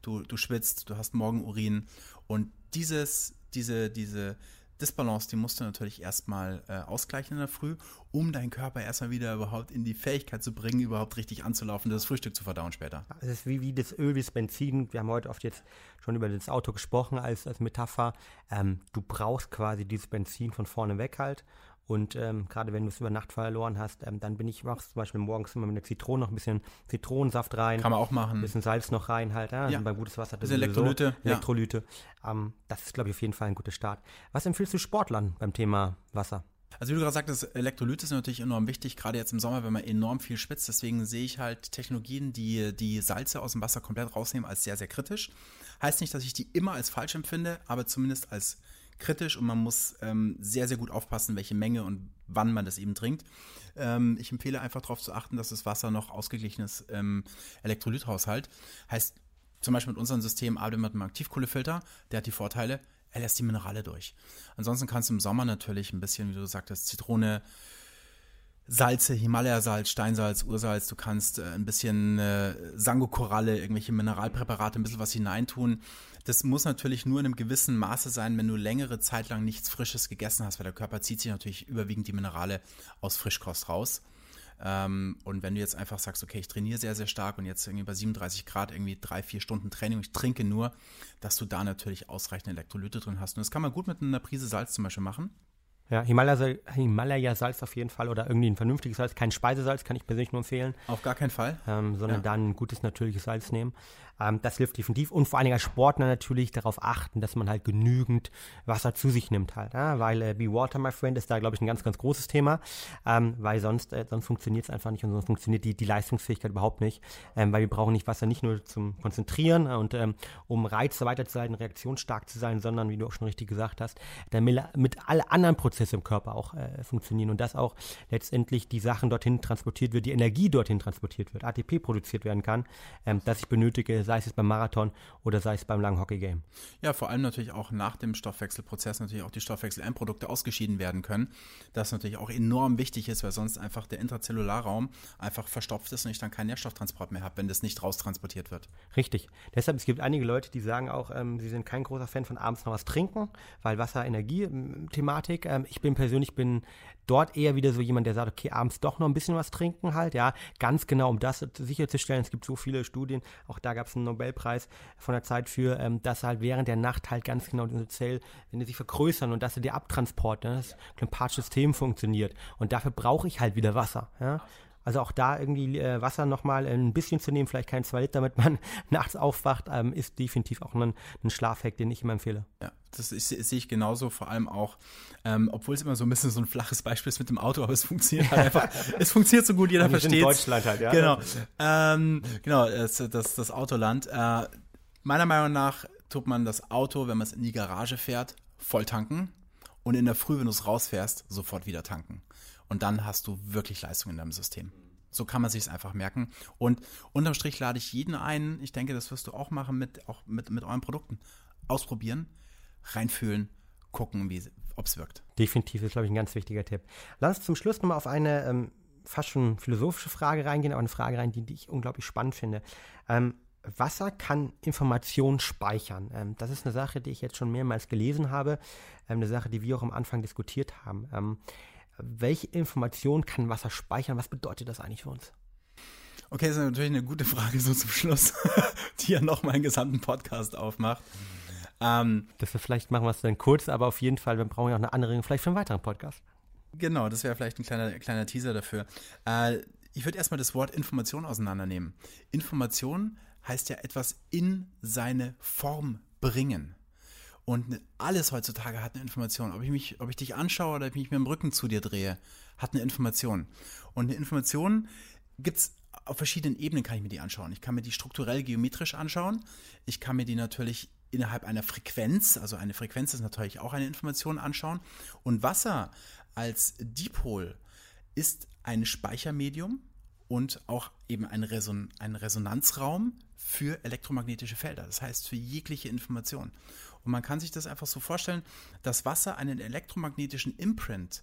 Speaker 3: du, du schwitzt, du hast Morgenurin und dieses, diese, diese, Disbalance, die musst du natürlich erstmal äh, ausgleichen in der Früh, um deinen Körper erstmal wieder überhaupt in die Fähigkeit zu bringen, überhaupt richtig anzulaufen, das Frühstück zu verdauen später.
Speaker 1: Es ist wie, wie das Öl, wie das Benzin. Wir haben heute oft jetzt schon über das Auto gesprochen als, als Metapher. Ähm, du brauchst quasi dieses Benzin von vorne weg halt. Und ähm, gerade wenn du es über Nacht verloren hast, ähm, dann bin ich, machst zum Beispiel morgens immer mit der Zitrone noch ein bisschen Zitronensaft rein.
Speaker 3: Kann man auch machen.
Speaker 1: Ein bisschen Salz noch rein halt. Ja, ja. Also bei gutes Wasser.
Speaker 3: Das Elektrolyte.
Speaker 1: So, Elektrolyte. Ja. Ähm, das ist, glaube ich, auf jeden Fall ein guter Start. Was empfiehlst du Sportlern beim Thema Wasser?
Speaker 3: Also wie du gerade sagtest, Elektrolyte sind natürlich enorm wichtig, gerade jetzt im Sommer, wenn man enorm viel schwitzt. Deswegen sehe ich halt Technologien, die die Salze aus dem Wasser komplett rausnehmen, als sehr, sehr kritisch. Heißt nicht, dass ich die immer als falsch empfinde, aber zumindest als kritisch und man muss ähm, sehr, sehr gut aufpassen, welche Menge und wann man das eben trinkt. Ähm, ich empfehle einfach darauf zu achten, dass das Wasser noch ausgeglichen ist im Elektrolythaushalt. Heißt, zum Beispiel mit unserem System arbeitet mit einem Aktivkohlefilter, der hat die Vorteile, er lässt die Minerale durch. Ansonsten kannst du im Sommer natürlich ein bisschen, wie du sagtest, Zitrone, Salze, Himalaya-Salz, Steinsalz, Ursalz, du kannst äh, ein bisschen äh, Sangokoralle, irgendwelche Mineralpräparate, ein bisschen was hineintun. Das muss natürlich nur in einem gewissen Maße sein, wenn du längere Zeit lang nichts Frisches gegessen hast, weil der Körper zieht sich natürlich überwiegend die Minerale aus Frischkost raus. Ähm, und wenn du jetzt einfach sagst, okay, ich trainiere sehr, sehr stark und jetzt irgendwie bei 37 Grad irgendwie drei, vier Stunden Training ich trinke nur, dass du da natürlich ausreichend Elektrolyte drin hast. Und das kann man gut mit einer Prise Salz zum Beispiel machen.
Speaker 1: Ja, Himalaya- Himalaya-Salz auf jeden Fall oder irgendwie ein vernünftiges Salz. Kein Speisesalz kann ich persönlich nur empfehlen,
Speaker 3: Auf gar keinen Fall.
Speaker 1: ähm, sondern
Speaker 3: Ja.
Speaker 1: dann ein gutes natürliches Salz nehmen. Ähm, das hilft definitiv. Und vor allen Dingen als Sportler natürlich darauf achten, dass man halt genügend Wasser zu sich nimmt halt. Ja? Weil äh, Be Water, my friend, ist da, glaube ich, ein ganz, ganz großes Thema. Ähm, weil sonst, äh, sonst funktioniert es einfach nicht und sonst funktioniert die, die Leistungsfähigkeit überhaupt nicht. Ähm, weil wir brauchen nicht Wasser nicht nur zum Konzentrieren äh, und ähm, um Reize weiterzuleiten, reaktionsstark zu sein, sondern, wie du auch schon richtig gesagt hast, damit mit alle anderen Prozesse im Körper auch äh, funktionieren und dass auch letztendlich die Sachen dorthin transportiert wird, die Energie dorthin transportiert wird, ATP produziert werden kann, ähm, das ich benötige, sei es jetzt beim Marathon oder sei es beim langen Hockey-Game.
Speaker 3: Ja, vor allem natürlich auch nach dem Stoffwechselprozess natürlich auch die Stoffwechselendprodukte ausgeschieden werden können. Das natürlich auch enorm wichtig ist, weil sonst einfach der Intrazellularraum einfach verstopft ist und ich dann keinen Nährstofftransport mehr habe, wenn das nicht raustransportiert wird.
Speaker 1: Richtig. Deshalb, es gibt einige Leute, die sagen auch, ähm, sie sind kein großer Fan von abends noch was trinken, weil Wasser, Energie, ähm. Ähm, ich bin persönlich, bin dort eher wieder so jemand, der sagt, okay, abends doch noch ein bisschen was trinken halt, ja, ganz genau, um das sicherzustellen. Es gibt so viele Studien, auch da gab es einen Nobelpreis von der Zeit für, ähm, dass halt während der Nacht halt ganz genau diese Zellen, wenn die sich vergrößern und dass der Abtransport, ne, das lymphatische System funktioniert. Und dafür brauche ich halt wieder Wasser, ja. Also auch da irgendwie äh, Wasser nochmal ein bisschen zu nehmen, vielleicht kein zwei Liter, damit man nachts aufwacht, ähm, ist definitiv auch ein, ein Schlafhack, den ich immer empfehle.
Speaker 3: Ja, das sehe ich genauso, vor allem auch, ähm, obwohl es immer so ein bisschen so ein flaches Beispiel ist mit dem Auto, aber es funktioniert halt einfach, es funktioniert so gut, jeder versteht
Speaker 1: in Deutschland halt, ja.
Speaker 3: Genau, ähm, genau, das, das, das Autoland. Äh, meiner Meinung nach tut man das Auto, wenn man es in die Garage fährt, voll tanken und in der Früh, wenn du es rausfährst, sofort wieder tanken. Und dann hast du wirklich Leistung in deinem System. So kann man sich es einfach merken. Und unterm Strich lade ich jeden ein, ich denke, das wirst du auch machen mit, auch mit, mit euren Produkten. Ausprobieren, reinfühlen, gucken, ob es wirkt.
Speaker 1: Definitiv ist, glaube ich, ein ganz wichtiger Tipp. Lass uns zum Schluss nochmal auf eine ähm, fast schon philosophische Frage reingehen, aber eine Frage rein, die, die ich unglaublich spannend finde. Ähm, Wasser kann Informationen speichern. Ähm, das ist eine Sache, die ich jetzt schon mehrmals gelesen habe. Ähm, eine Sache, die wir auch am Anfang diskutiert haben. Ähm, welche Information kann Wasser speichern? Was bedeutet das eigentlich für uns?
Speaker 3: Okay, das ist natürlich eine gute Frage so zum Schluss, die ja noch mal einen gesamten Podcast aufmacht.
Speaker 1: Ähm, das wir vielleicht machen wir es dann kurz, aber auf jeden Fall, wir brauchen ja auch eine Anregung vielleicht für einen weiteren Podcast.
Speaker 3: Genau, das wäre vielleicht ein kleiner, kleiner Teaser dafür. Äh, ich würde erstmal das Wort Information auseinandernehmen. Information heißt ja etwas in seine Form bringen. Und alles heutzutage hat eine Information. Ob ich, mich, ob ich dich anschaue oder ob ich mich mit dem Rücken zu dir drehe, hat eine Information. Und eine Information gibt es auf verschiedenen Ebenen, kann ich mir die anschauen. Ich kann mir die strukturell geometrisch anschauen. Ich kann mir die natürlich innerhalb einer Frequenz, also eine Frequenz ist natürlich auch eine Information anschauen. Und Wasser als Dipol ist ein Speichermedium und auch eben ein, Reson ein Resonanzraum für elektromagnetische Felder, das heißt für jegliche Information. Und man kann sich das einfach so vorstellen, dass Wasser einen elektromagnetischen Imprint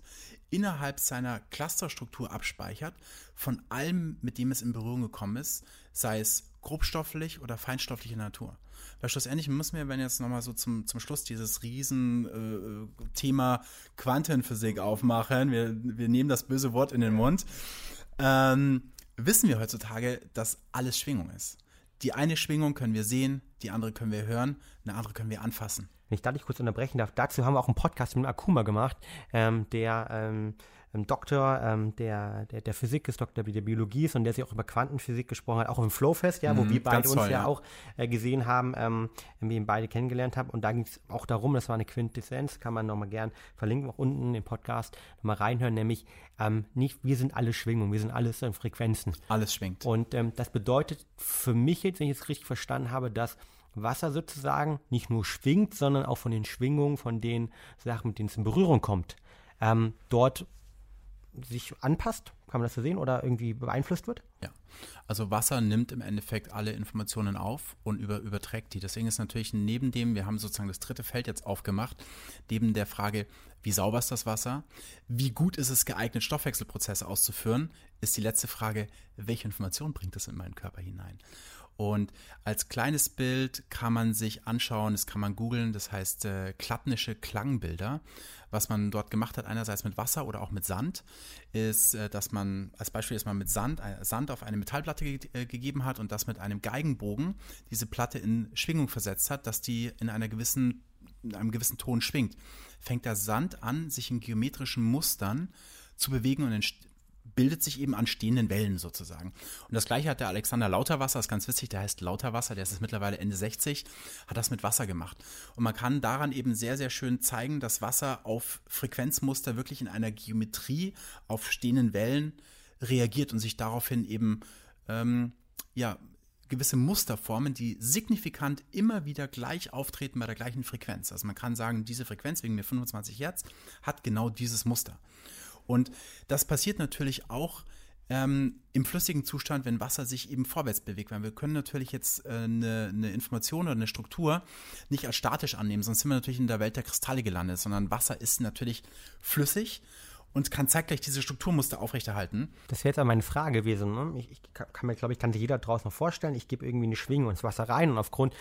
Speaker 3: innerhalb seiner Clusterstruktur abspeichert von allem, mit dem es in Berührung gekommen ist, sei es grobstofflich oder feinstoffliche Natur. Weil schlussendlich müssen wir, wenn jetzt nochmal so zum, zum Schluss dieses riesen äh, Thema Quantenphysik aufmachen, wir, wir nehmen das böse Wort in den Mund, ähm, wissen wir heutzutage, dass alles Schwingung ist. Die eine Schwingung können wir sehen, die andere können wir hören, eine andere können wir anfassen.
Speaker 1: Wenn ich da nicht kurz unterbrechen darf, dazu haben wir auch einen Podcast mit Akuma gemacht, ähm, der ähm, Doktor ähm, der, der, der Physik ist, Doktor der Biologie ist und der sich auch über Quantenphysik gesprochen hat, auch im Flowfest, ja, wo
Speaker 3: Mhm,
Speaker 1: wir beide uns
Speaker 3: toll,
Speaker 1: ja,
Speaker 3: ja.
Speaker 1: auch äh, gesehen haben, ähm, wir ihn beide kennengelernt haben. Und da ging es auch darum, das war eine Quintessenz, kann man nochmal gern verlinken, auch unten im Podcast nochmal reinhören, nämlich ähm, nicht, wir sind alle Schwingungen, wir sind alles in Frequenzen.
Speaker 3: Alles schwingt.
Speaker 1: Und ähm, das bedeutet für mich jetzt, wenn ich es richtig verstanden habe, dass Wasser sozusagen nicht nur schwingt, sondern auch von den Schwingungen, von den Sachen, mit denen es in Berührung kommt, ähm, dort sich anpasst, kann man das so sehen, oder irgendwie beeinflusst wird?
Speaker 3: Ja, also Wasser nimmt im Endeffekt alle Informationen auf und über, überträgt die. Deswegen ist natürlich neben dem, wir haben sozusagen das dritte Feld jetzt aufgemacht, neben der Frage, wie sauber ist das Wasser, wie gut ist es geeignet, Stoffwechselprozesse auszuführen, ist die letzte Frage, welche Information bringt es in meinen Körper hinein? Und als kleines Bild kann man sich anschauen, das kann man googeln, das heißt äh, klattnische Klangbilder. Was man dort gemacht hat, einerseits mit Wasser oder auch mit Sand, ist, äh, dass man, als Beispiel, man mit Sand, äh, Sand auf eine Metallplatte ge äh, gegeben hat und das mit einem Geigenbogen diese Platte in Schwingung versetzt hat, dass die in einer gewissen, in einem gewissen Ton schwingt. Fängt der Sand an, sich in geometrischen Mustern zu bewegen und bildet sich eben an stehenden Wellen sozusagen. Und das gleiche hat der Alexander Lauterwasser, das ist ganz witzig, der heißt Lauterwasser, der ist mittlerweile Ende 60, hat das mit Wasser gemacht. Und man kann daran eben sehr, sehr schön zeigen, dass Wasser auf Frequenzmuster wirklich in einer Geometrie auf stehenden Wellen reagiert und sich daraufhin eben, ähm, ja, gewisse Muster formen, die signifikant immer wieder gleich auftreten bei der gleichen Frequenz. Also man kann sagen, diese Frequenz wegen mir 25 Hertz hat genau dieses Muster. Und das passiert natürlich auch ähm, im flüssigen Zustand, wenn Wasser sich eben vorwärts bewegt. Weil wir können natürlich jetzt äh, eine, Information oder eine Struktur nicht als statisch annehmen, sonst sind wir natürlich in der Welt der Kristalle gelandet, sondern Wasser ist natürlich flüssig und kann zeitgleich diese Strukturmuster aufrechterhalten.
Speaker 1: Das wäre jetzt auch meine Frage gewesen. Ne? Ich, ich, kann mir, glaube ich, kann sich jeder draußen vorstellen, ich gebe irgendwie eine Schwingung ins Wasser rein und aufgrund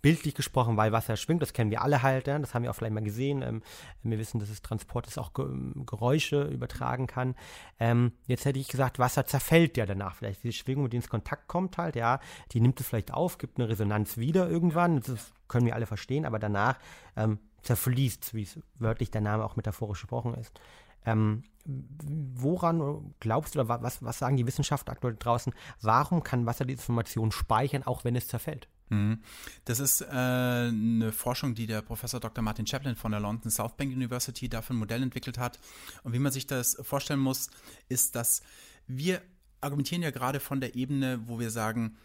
Speaker 1: bildlich gesprochen, weil Wasser schwingt, das kennen wir alle halt, ja, das haben wir auch vielleicht mal gesehen. Ähm, wir wissen, dass es Transport ist, auch Geräusche übertragen kann. Ähm, jetzt hätte ich gesagt, Wasser zerfällt ja danach vielleicht. Diese Schwingung, mit der ins Kontakt kommt halt, ja, die nimmt es vielleicht auf, gibt eine Resonanz wieder irgendwann, das können wir alle verstehen, aber danach ähm, zerfließt wie es wörtlich der Name auch metaphorisch gesprochen ist. Ähm, woran glaubst du oder was, was sagen die Wissenschaftler aktuell draußen? Warum kann Wasser die Information speichern, auch wenn es zerfällt?
Speaker 3: Mhm. Das ist äh, eine Forschung, die der Professor Dr. Martin Chaplin von der London South Bank University dafür ein Modell entwickelt hat. Und wie man sich das vorstellen muss, ist, dass wir argumentieren ja gerade von der Ebene, wo wir sagen,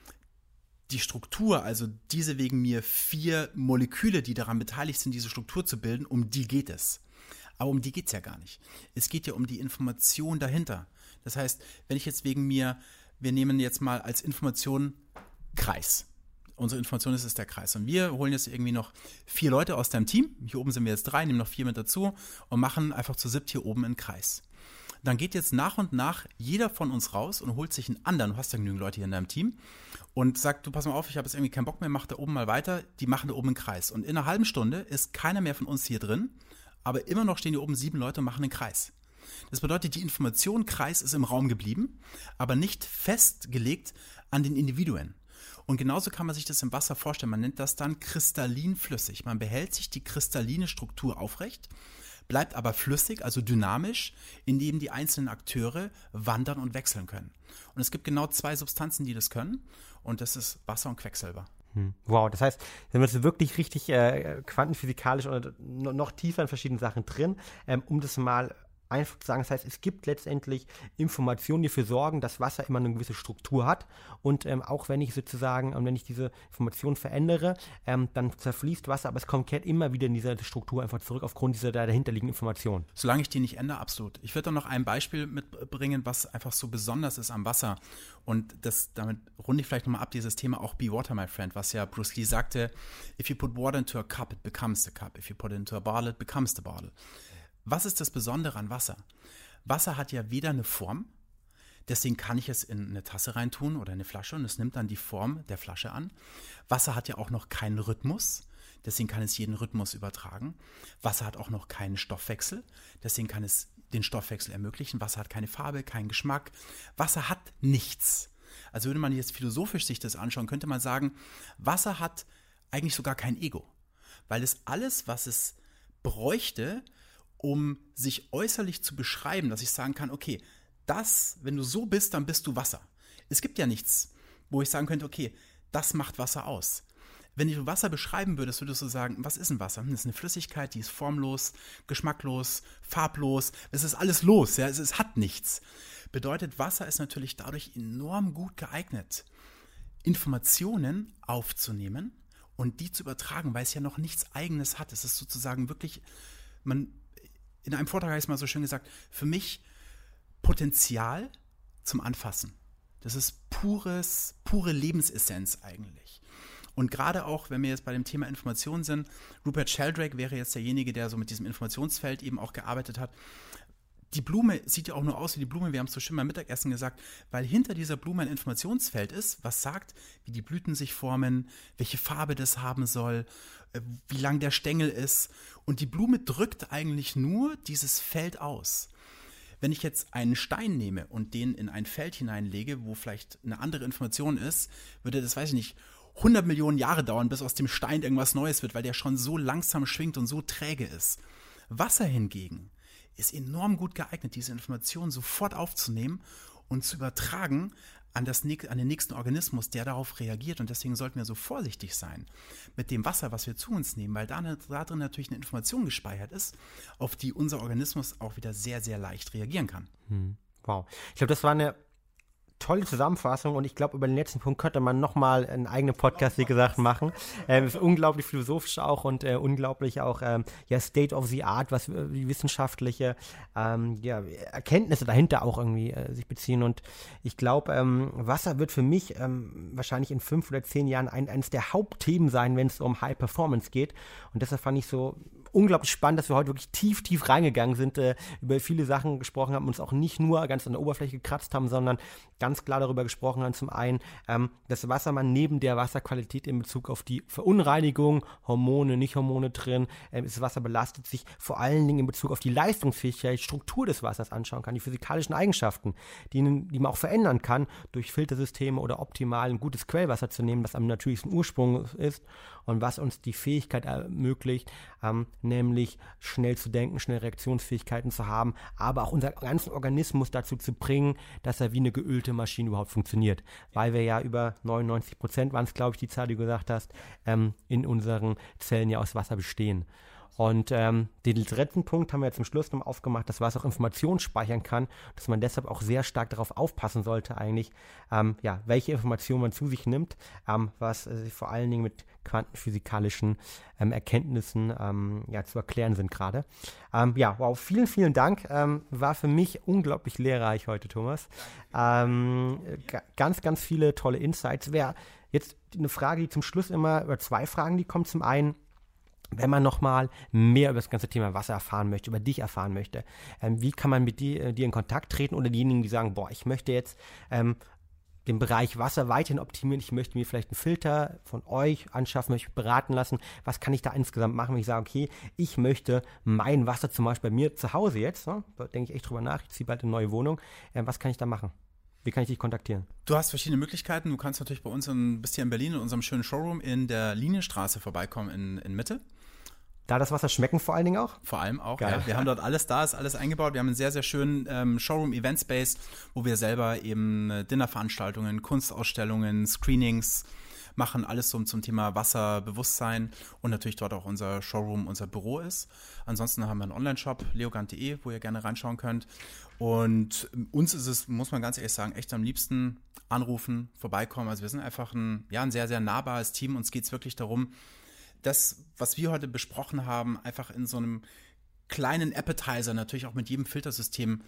Speaker 3: die Struktur, also diese wegen mir vier Moleküle, die daran beteiligt sind, diese Struktur zu bilden, um die geht es. Aber um die geht es ja gar nicht. Es geht ja um die Information dahinter. Das heißt, wenn ich jetzt wegen mir, wir nehmen jetzt mal als Information Kreis unsere Information ist, ist der Kreis. Und wir holen jetzt irgendwie noch vier Leute aus deinem Team. Hier oben sind wir jetzt drei, nehmen noch vier mit dazu und machen einfach zu siebt hier oben einen Kreis. Dann geht jetzt nach und nach jeder von uns raus und holt sich einen anderen. Du hast ja genügend Leute hier in deinem Team und sagt, du pass mal auf, ich habe jetzt irgendwie keinen Bock mehr, mach da oben mal weiter. Die machen da oben einen Kreis. Und in einer halben Stunde ist keiner mehr von uns hier drin, aber immer noch stehen hier oben sieben Leute und machen einen Kreis. Das bedeutet, die Information Kreis ist im Raum geblieben, aber nicht festgelegt an den Individuen. Und genauso kann man sich das im Wasser vorstellen. Man nennt das dann kristallinflüssig. Man behält sich die kristalline Struktur aufrecht, bleibt aber flüssig, also dynamisch, indem die einzelnen Akteure wandern und wechseln können. Und es gibt genau zwei Substanzen, die das können. Und das ist Wasser und Quecksilber.
Speaker 1: Hm. Wow, das heißt, wir sind wirklich richtig äh, quantenphysikalisch oder noch tiefer in verschiedenen Sachen drin, ähm, um das mal einfach zu sagen. Das heißt, es gibt letztendlich Informationen, die dafür sorgen, dass Wasser immer eine gewisse Struktur hat. Und ähm, auch wenn ich sozusagen, und wenn ich diese Information verändere, ähm, dann zerfließt Wasser, aber es kommt immer wieder in diese Struktur einfach zurück aufgrund dieser dahinterliegenden Information.
Speaker 3: Solange ich die nicht ändere, absolut. Ich würde dann noch ein Beispiel mitbringen, was einfach so besonders ist am Wasser. Und das, damit runde ich vielleicht nochmal ab, dieses Thema auch Be Water, my friend, was ja Bruce Lee sagte, if you put water into a cup, it becomes the cup. If you put it into a bottle, it becomes the bottle. Was ist das Besondere an Wasser? Wasser hat ja weder eine Form, deswegen kann ich es in eine Tasse reintun oder eine Flasche und es nimmt dann die Form der Flasche an. Wasser hat ja auch noch keinen Rhythmus, deswegen kann es jeden Rhythmus übertragen. Wasser hat auch noch keinen Stoffwechsel, deswegen kann es den Stoffwechsel ermöglichen. Wasser hat keine Farbe, keinen Geschmack. Wasser hat nichts. Also würde man jetzt philosophisch sich das anschauen, könnte man sagen, Wasser hat eigentlich sogar kein Ego, weil es alles, was es bräuchte, um sich äußerlich zu beschreiben, dass ich sagen kann, okay, das, wenn du so bist, dann bist du Wasser. Es gibt ja nichts, wo ich sagen könnte, okay, das macht Wasser aus. Wenn du Wasser beschreiben würdest, würdest du sagen, was ist ein Wasser? Das ist eine Flüssigkeit, die ist formlos, geschmacklos, farblos. Es ist alles los, ja, es, es hat nichts. Bedeutet, Wasser ist natürlich dadurch enorm gut geeignet, Informationen aufzunehmen und die zu übertragen, weil es ja noch nichts Eigenes hat. Es ist sozusagen wirklich, man in einem Vortrag es mal so schön gesagt, für mich Potenzial zum Anfassen. Das ist pures, pure Lebensessenz eigentlich. Und gerade auch, wenn wir jetzt bei dem Thema Information sind, Rupert Sheldrake wäre jetzt derjenige, der so mit diesem Informationsfeld eben auch gearbeitet hat. die Blume sieht ja auch nur aus wie die Blume, wir haben es so schön beim Mittagessen gesagt, weil hinter dieser Blume ein Informationsfeld ist, was sagt, wie die Blüten sich formen, welche Farbe das haben soll, wie lang der Stängel ist. Und die Blume drückt eigentlich nur dieses Feld aus. Wenn ich jetzt einen Stein nehme und den in ein Feld hineinlege, wo vielleicht eine andere Information ist, würde das, weiß ich nicht, 100 Millionen Jahre dauern, bis aus dem Stein irgendwas Neues wird, weil der schon so langsam schwingt und so träge ist. Wasser hingegen ist enorm gut geeignet, diese Informationen sofort aufzunehmen und zu übertragen an, das, an den nächsten Organismus, der darauf reagiert. Und deswegen sollten wir so vorsichtig sein mit dem Wasser, was wir zu uns nehmen, weil da, da drin natürlich eine Information gespeichert ist, auf die unser Organismus auch wieder sehr, sehr leicht reagieren kann. Hm.
Speaker 1: Wow. Ich glaube, das war eine tolle Zusammenfassung und ich glaube, über den letzten Punkt könnte man nochmal einen eigenen Podcast, wie gesagt, machen. Ähm, unglaublich philosophisch auch und äh, unglaublich auch ähm, ja, State of the Art, was äh, die wissenschaftliche ähm, ja, Erkenntnisse dahinter auch irgendwie äh, sich beziehen. Und ich glaube, ähm, Wasser wird für mich ähm, wahrscheinlich in fünf oder zehn Jahren ein, eines der Hauptthemen sein, wenn es um High Performance geht. Und deshalb fand ich so unglaublich spannend, dass wir heute wirklich tief, tief reingegangen sind, äh, über viele Sachen gesprochen haben, uns auch nicht nur ganz an der Oberfläche gekratzt haben, sondern ganz klar darüber gesprochen haben, zum einen, ähm, dass Wassermann neben der Wasserqualität in Bezug auf die Verunreinigung, Hormone, nicht Hormone drin, äh, das Wasser belastet sich vor allen Dingen in Bezug auf die Leistungsfähigkeit, Struktur des Wassers anschauen kann, die physikalischen Eigenschaften, die, die man auch verändern kann durch Filtersysteme oder optimal ein gutes Quellwasser zu nehmen, was am natürlichsten Ursprung ist und was uns die Fähigkeit ermöglicht, ähm, nämlich schnell zu denken, schnell Reaktionsfähigkeiten zu haben, aber auch unseren ganzen Organismus dazu zu bringen, dass er wie eine geölte Maschine überhaupt funktioniert. Weil wir ja über 99 Prozent waren es, glaube ich, die Zahl, die du gesagt hast, ähm, in unseren Zellen ja aus Wasser bestehen. Und ähm, den dritten Punkt haben wir zum Schluss noch aufgemacht, dass Wasser auch Informationen speichern kann, dass man deshalb auch sehr stark darauf aufpassen sollte, eigentlich, ähm, ja, welche Informationen man zu sich nimmt, ähm, was äh, vor allen Dingen mit quantenphysikalischen ähm, Erkenntnissen ähm, ja, zu erklären sind gerade. Ähm, ja, wow, vielen, vielen Dank. Ähm, war für mich unglaublich lehrreich heute, Thomas. Ähm, ganz, ganz viele tolle Insights. Wäre jetzt eine Frage, die zum Schluss immer, oder zwei Fragen, die kommen. Zum einen, wenn man nochmal mehr über das ganze Thema Wasser erfahren möchte, über dich erfahren möchte, ähm, wie kann man mit dir, äh, dir, in Kontakt treten oder diejenigen, die sagen, boah, ich möchte jetzt ähm, den Bereich Wasser weiterhin optimieren, ich möchte mir vielleicht einen Filter von euch anschaffen, möchte beraten lassen, was kann ich da insgesamt machen, wenn ich sage, okay, ich möchte mein Wasser zum Beispiel bei mir zu Hause jetzt, ne, da denke ich echt drüber nach, ich ziehe bald eine neue Wohnung, äh, was kann ich da machen? Wie kann ich dich kontaktieren?
Speaker 3: Du hast verschiedene Möglichkeiten. Du kannst natürlich bei uns ein bisschen in Berlin in unserem schönen Showroom in der Linienstraße vorbeikommen in, in Mitte.
Speaker 1: Da das Wasser schmecken vor allen Dingen auch?
Speaker 3: Vor allem auch, Geil. ja. Wir haben dort alles da, ist alles eingebaut. Wir haben einen sehr, sehr schönen ähm, Showroom-Event-Space, wo wir selber eben äh, Dinnerveranstaltungen, Kunstausstellungen, Screenings machen, alles so zum Thema Wasserbewusstsein und natürlich dort auch unser Showroom, unser Büro ist. Ansonsten haben wir einen Online-Shop, leogant.de, wo ihr gerne reinschauen könnt. Und uns ist es, muss man ganz ehrlich sagen, echt am liebsten anrufen, vorbeikommen. Also wir sind einfach ein, ja, ein sehr, sehr nahbares Team. Uns geht es wirklich darum, das, was wir heute besprochen haben, einfach in so einem kleinen Appetizer natürlich auch mit jedem Filtersystem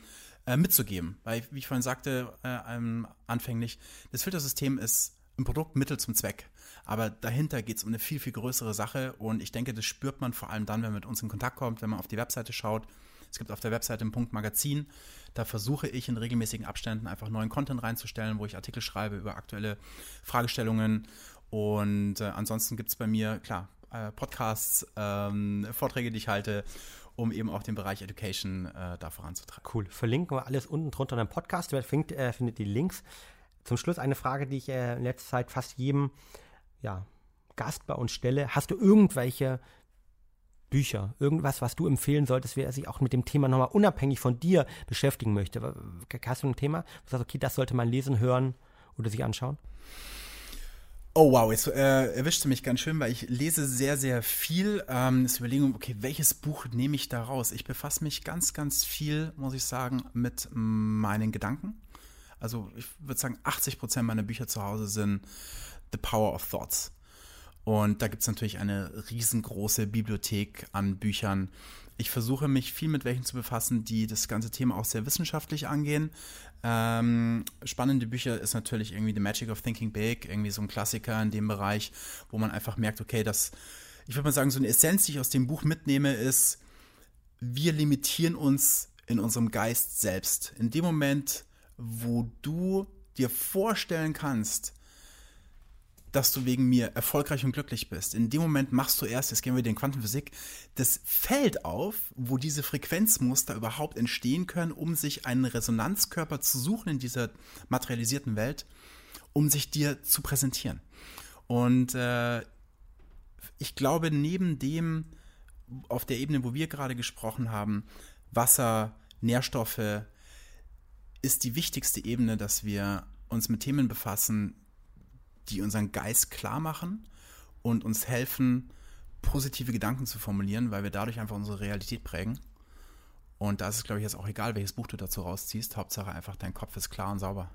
Speaker 3: äh, mitzugeben. Weil, wie ich vorhin sagte, äh, ähm, anfänglich, das Filtersystem ist ein Produkt Mittel zum Zweck. Aber dahinter geht es um eine viel, viel größere Sache und ich denke, das spürt man vor allem dann, wenn man mit uns in Kontakt kommt, wenn man auf die Webseite schaut. Es gibt auf der Webseite einen Punkt Magazin. Da versuche ich in regelmäßigen Abständen einfach neuen Content reinzustellen, wo ich Artikel schreibe über aktuelle Fragestellungen. Und äh, ansonsten gibt es bei mir, klar, äh, Podcasts, ähm, Vorträge, die ich halte, um eben auch den Bereich Education äh, da voranzutreiben.
Speaker 1: Cool. Verlinken wir alles unten drunter in dem Podcast. Wer findet, äh, findet die Links. Zum Schluss eine Frage, die ich äh, in letzter Zeit fast jedem ja, Gast bei uns stelle. Hast du irgendwelche Bücher, irgendwas, was du empfehlen solltest, wer sich auch mit dem Thema nochmal unabhängig von dir beschäftigen möchte? Hast du ein Thema, wo du sagst, okay, das sollte man lesen, hören oder sich anschauen?
Speaker 3: Oh wow, jetzt äh, erwischte mich ganz schön, weil ich lese sehr, sehr viel. Ähm, das Überlegung, okay, welches Buch nehme ich da raus? Ich befasse mich ganz, ganz viel, muss ich sagen, mit meinen Gedanken. Also ich würde sagen, 80 Prozent meiner Bücher zu Hause sind The Power of Thoughts. Und da gibt es natürlich eine riesengroße Bibliothek an Büchern. Ich versuche mich viel mit welchen zu befassen, die das ganze Thema auch sehr wissenschaftlich angehen. Ähm, spannende Bücher ist natürlich irgendwie The Magic of Thinking Big, irgendwie so ein Klassiker in dem Bereich, wo man einfach merkt, okay, das, ich würde mal sagen, so eine Essenz, die ich aus dem Buch mitnehme, ist, wir limitieren uns in unserem Geist selbst. In dem Moment, wo du dir vorstellen kannst, dass du wegen mir erfolgreich und glücklich bist. In dem Moment machst du erst, jetzt gehen wir in Quantenphysik, das Feld auf, wo diese Frequenzmuster überhaupt entstehen können, um sich einen Resonanzkörper zu suchen in dieser materialisierten Welt, um sich dir zu präsentieren. Und äh, ich glaube, neben dem, auf der Ebene, wo wir gerade gesprochen haben, Wasser, Nährstoffe, ist die wichtigste Ebene, dass wir uns mit Themen befassen, die unseren Geist klar machen und uns helfen, positive Gedanken zu formulieren, weil wir dadurch einfach unsere Realität prägen. Und da ist es, glaube ich, jetzt auch egal, welches Buch du dazu rausziehst. Hauptsache einfach, dein Kopf ist klar und sauber.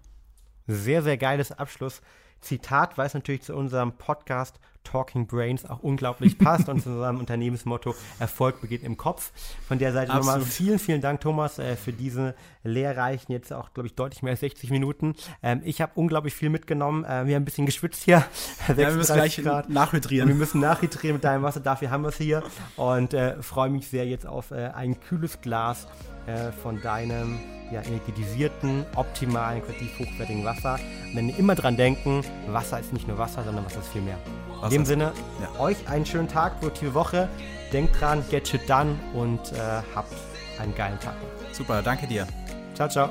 Speaker 1: Sehr, sehr geiles Abschlusszitat, weil es natürlich zu unserem Podcast Talking Brains auch unglaublich passt und zu unserem Unternehmensmotto Erfolg beginnt im Kopf. Von der Seite Absolut. nochmal vielen, vielen Dank, Thomas, äh, für diese lehrreichen, jetzt auch, glaube ich, deutlich mehr als 60 Minuten. Ähm, ich habe unglaublich viel mitgenommen. Äh, wir haben ein bisschen geschwitzt hier.
Speaker 3: Ja, wir müssen gleich Grad. nachhydrieren.
Speaker 1: Wir müssen nachhydrieren mit deinem Wasser, dafür haben wir es hier. Und äh, freue mich sehr jetzt auf äh, ein kühles Glas äh, von deinem ja, energetisierten, optimalen, qualitativ hochwertigen Wasser. Und dann immer dran denken, Wasser ist nicht nur Wasser, sondern Wasser ist viel mehr. In dem Sinne, ja. euch einen schönen Tag, produktive Woche. Denkt dran, get shit done und äh, habt einen geilen Tag.
Speaker 3: Super, danke dir.
Speaker 1: Ciao, ciao.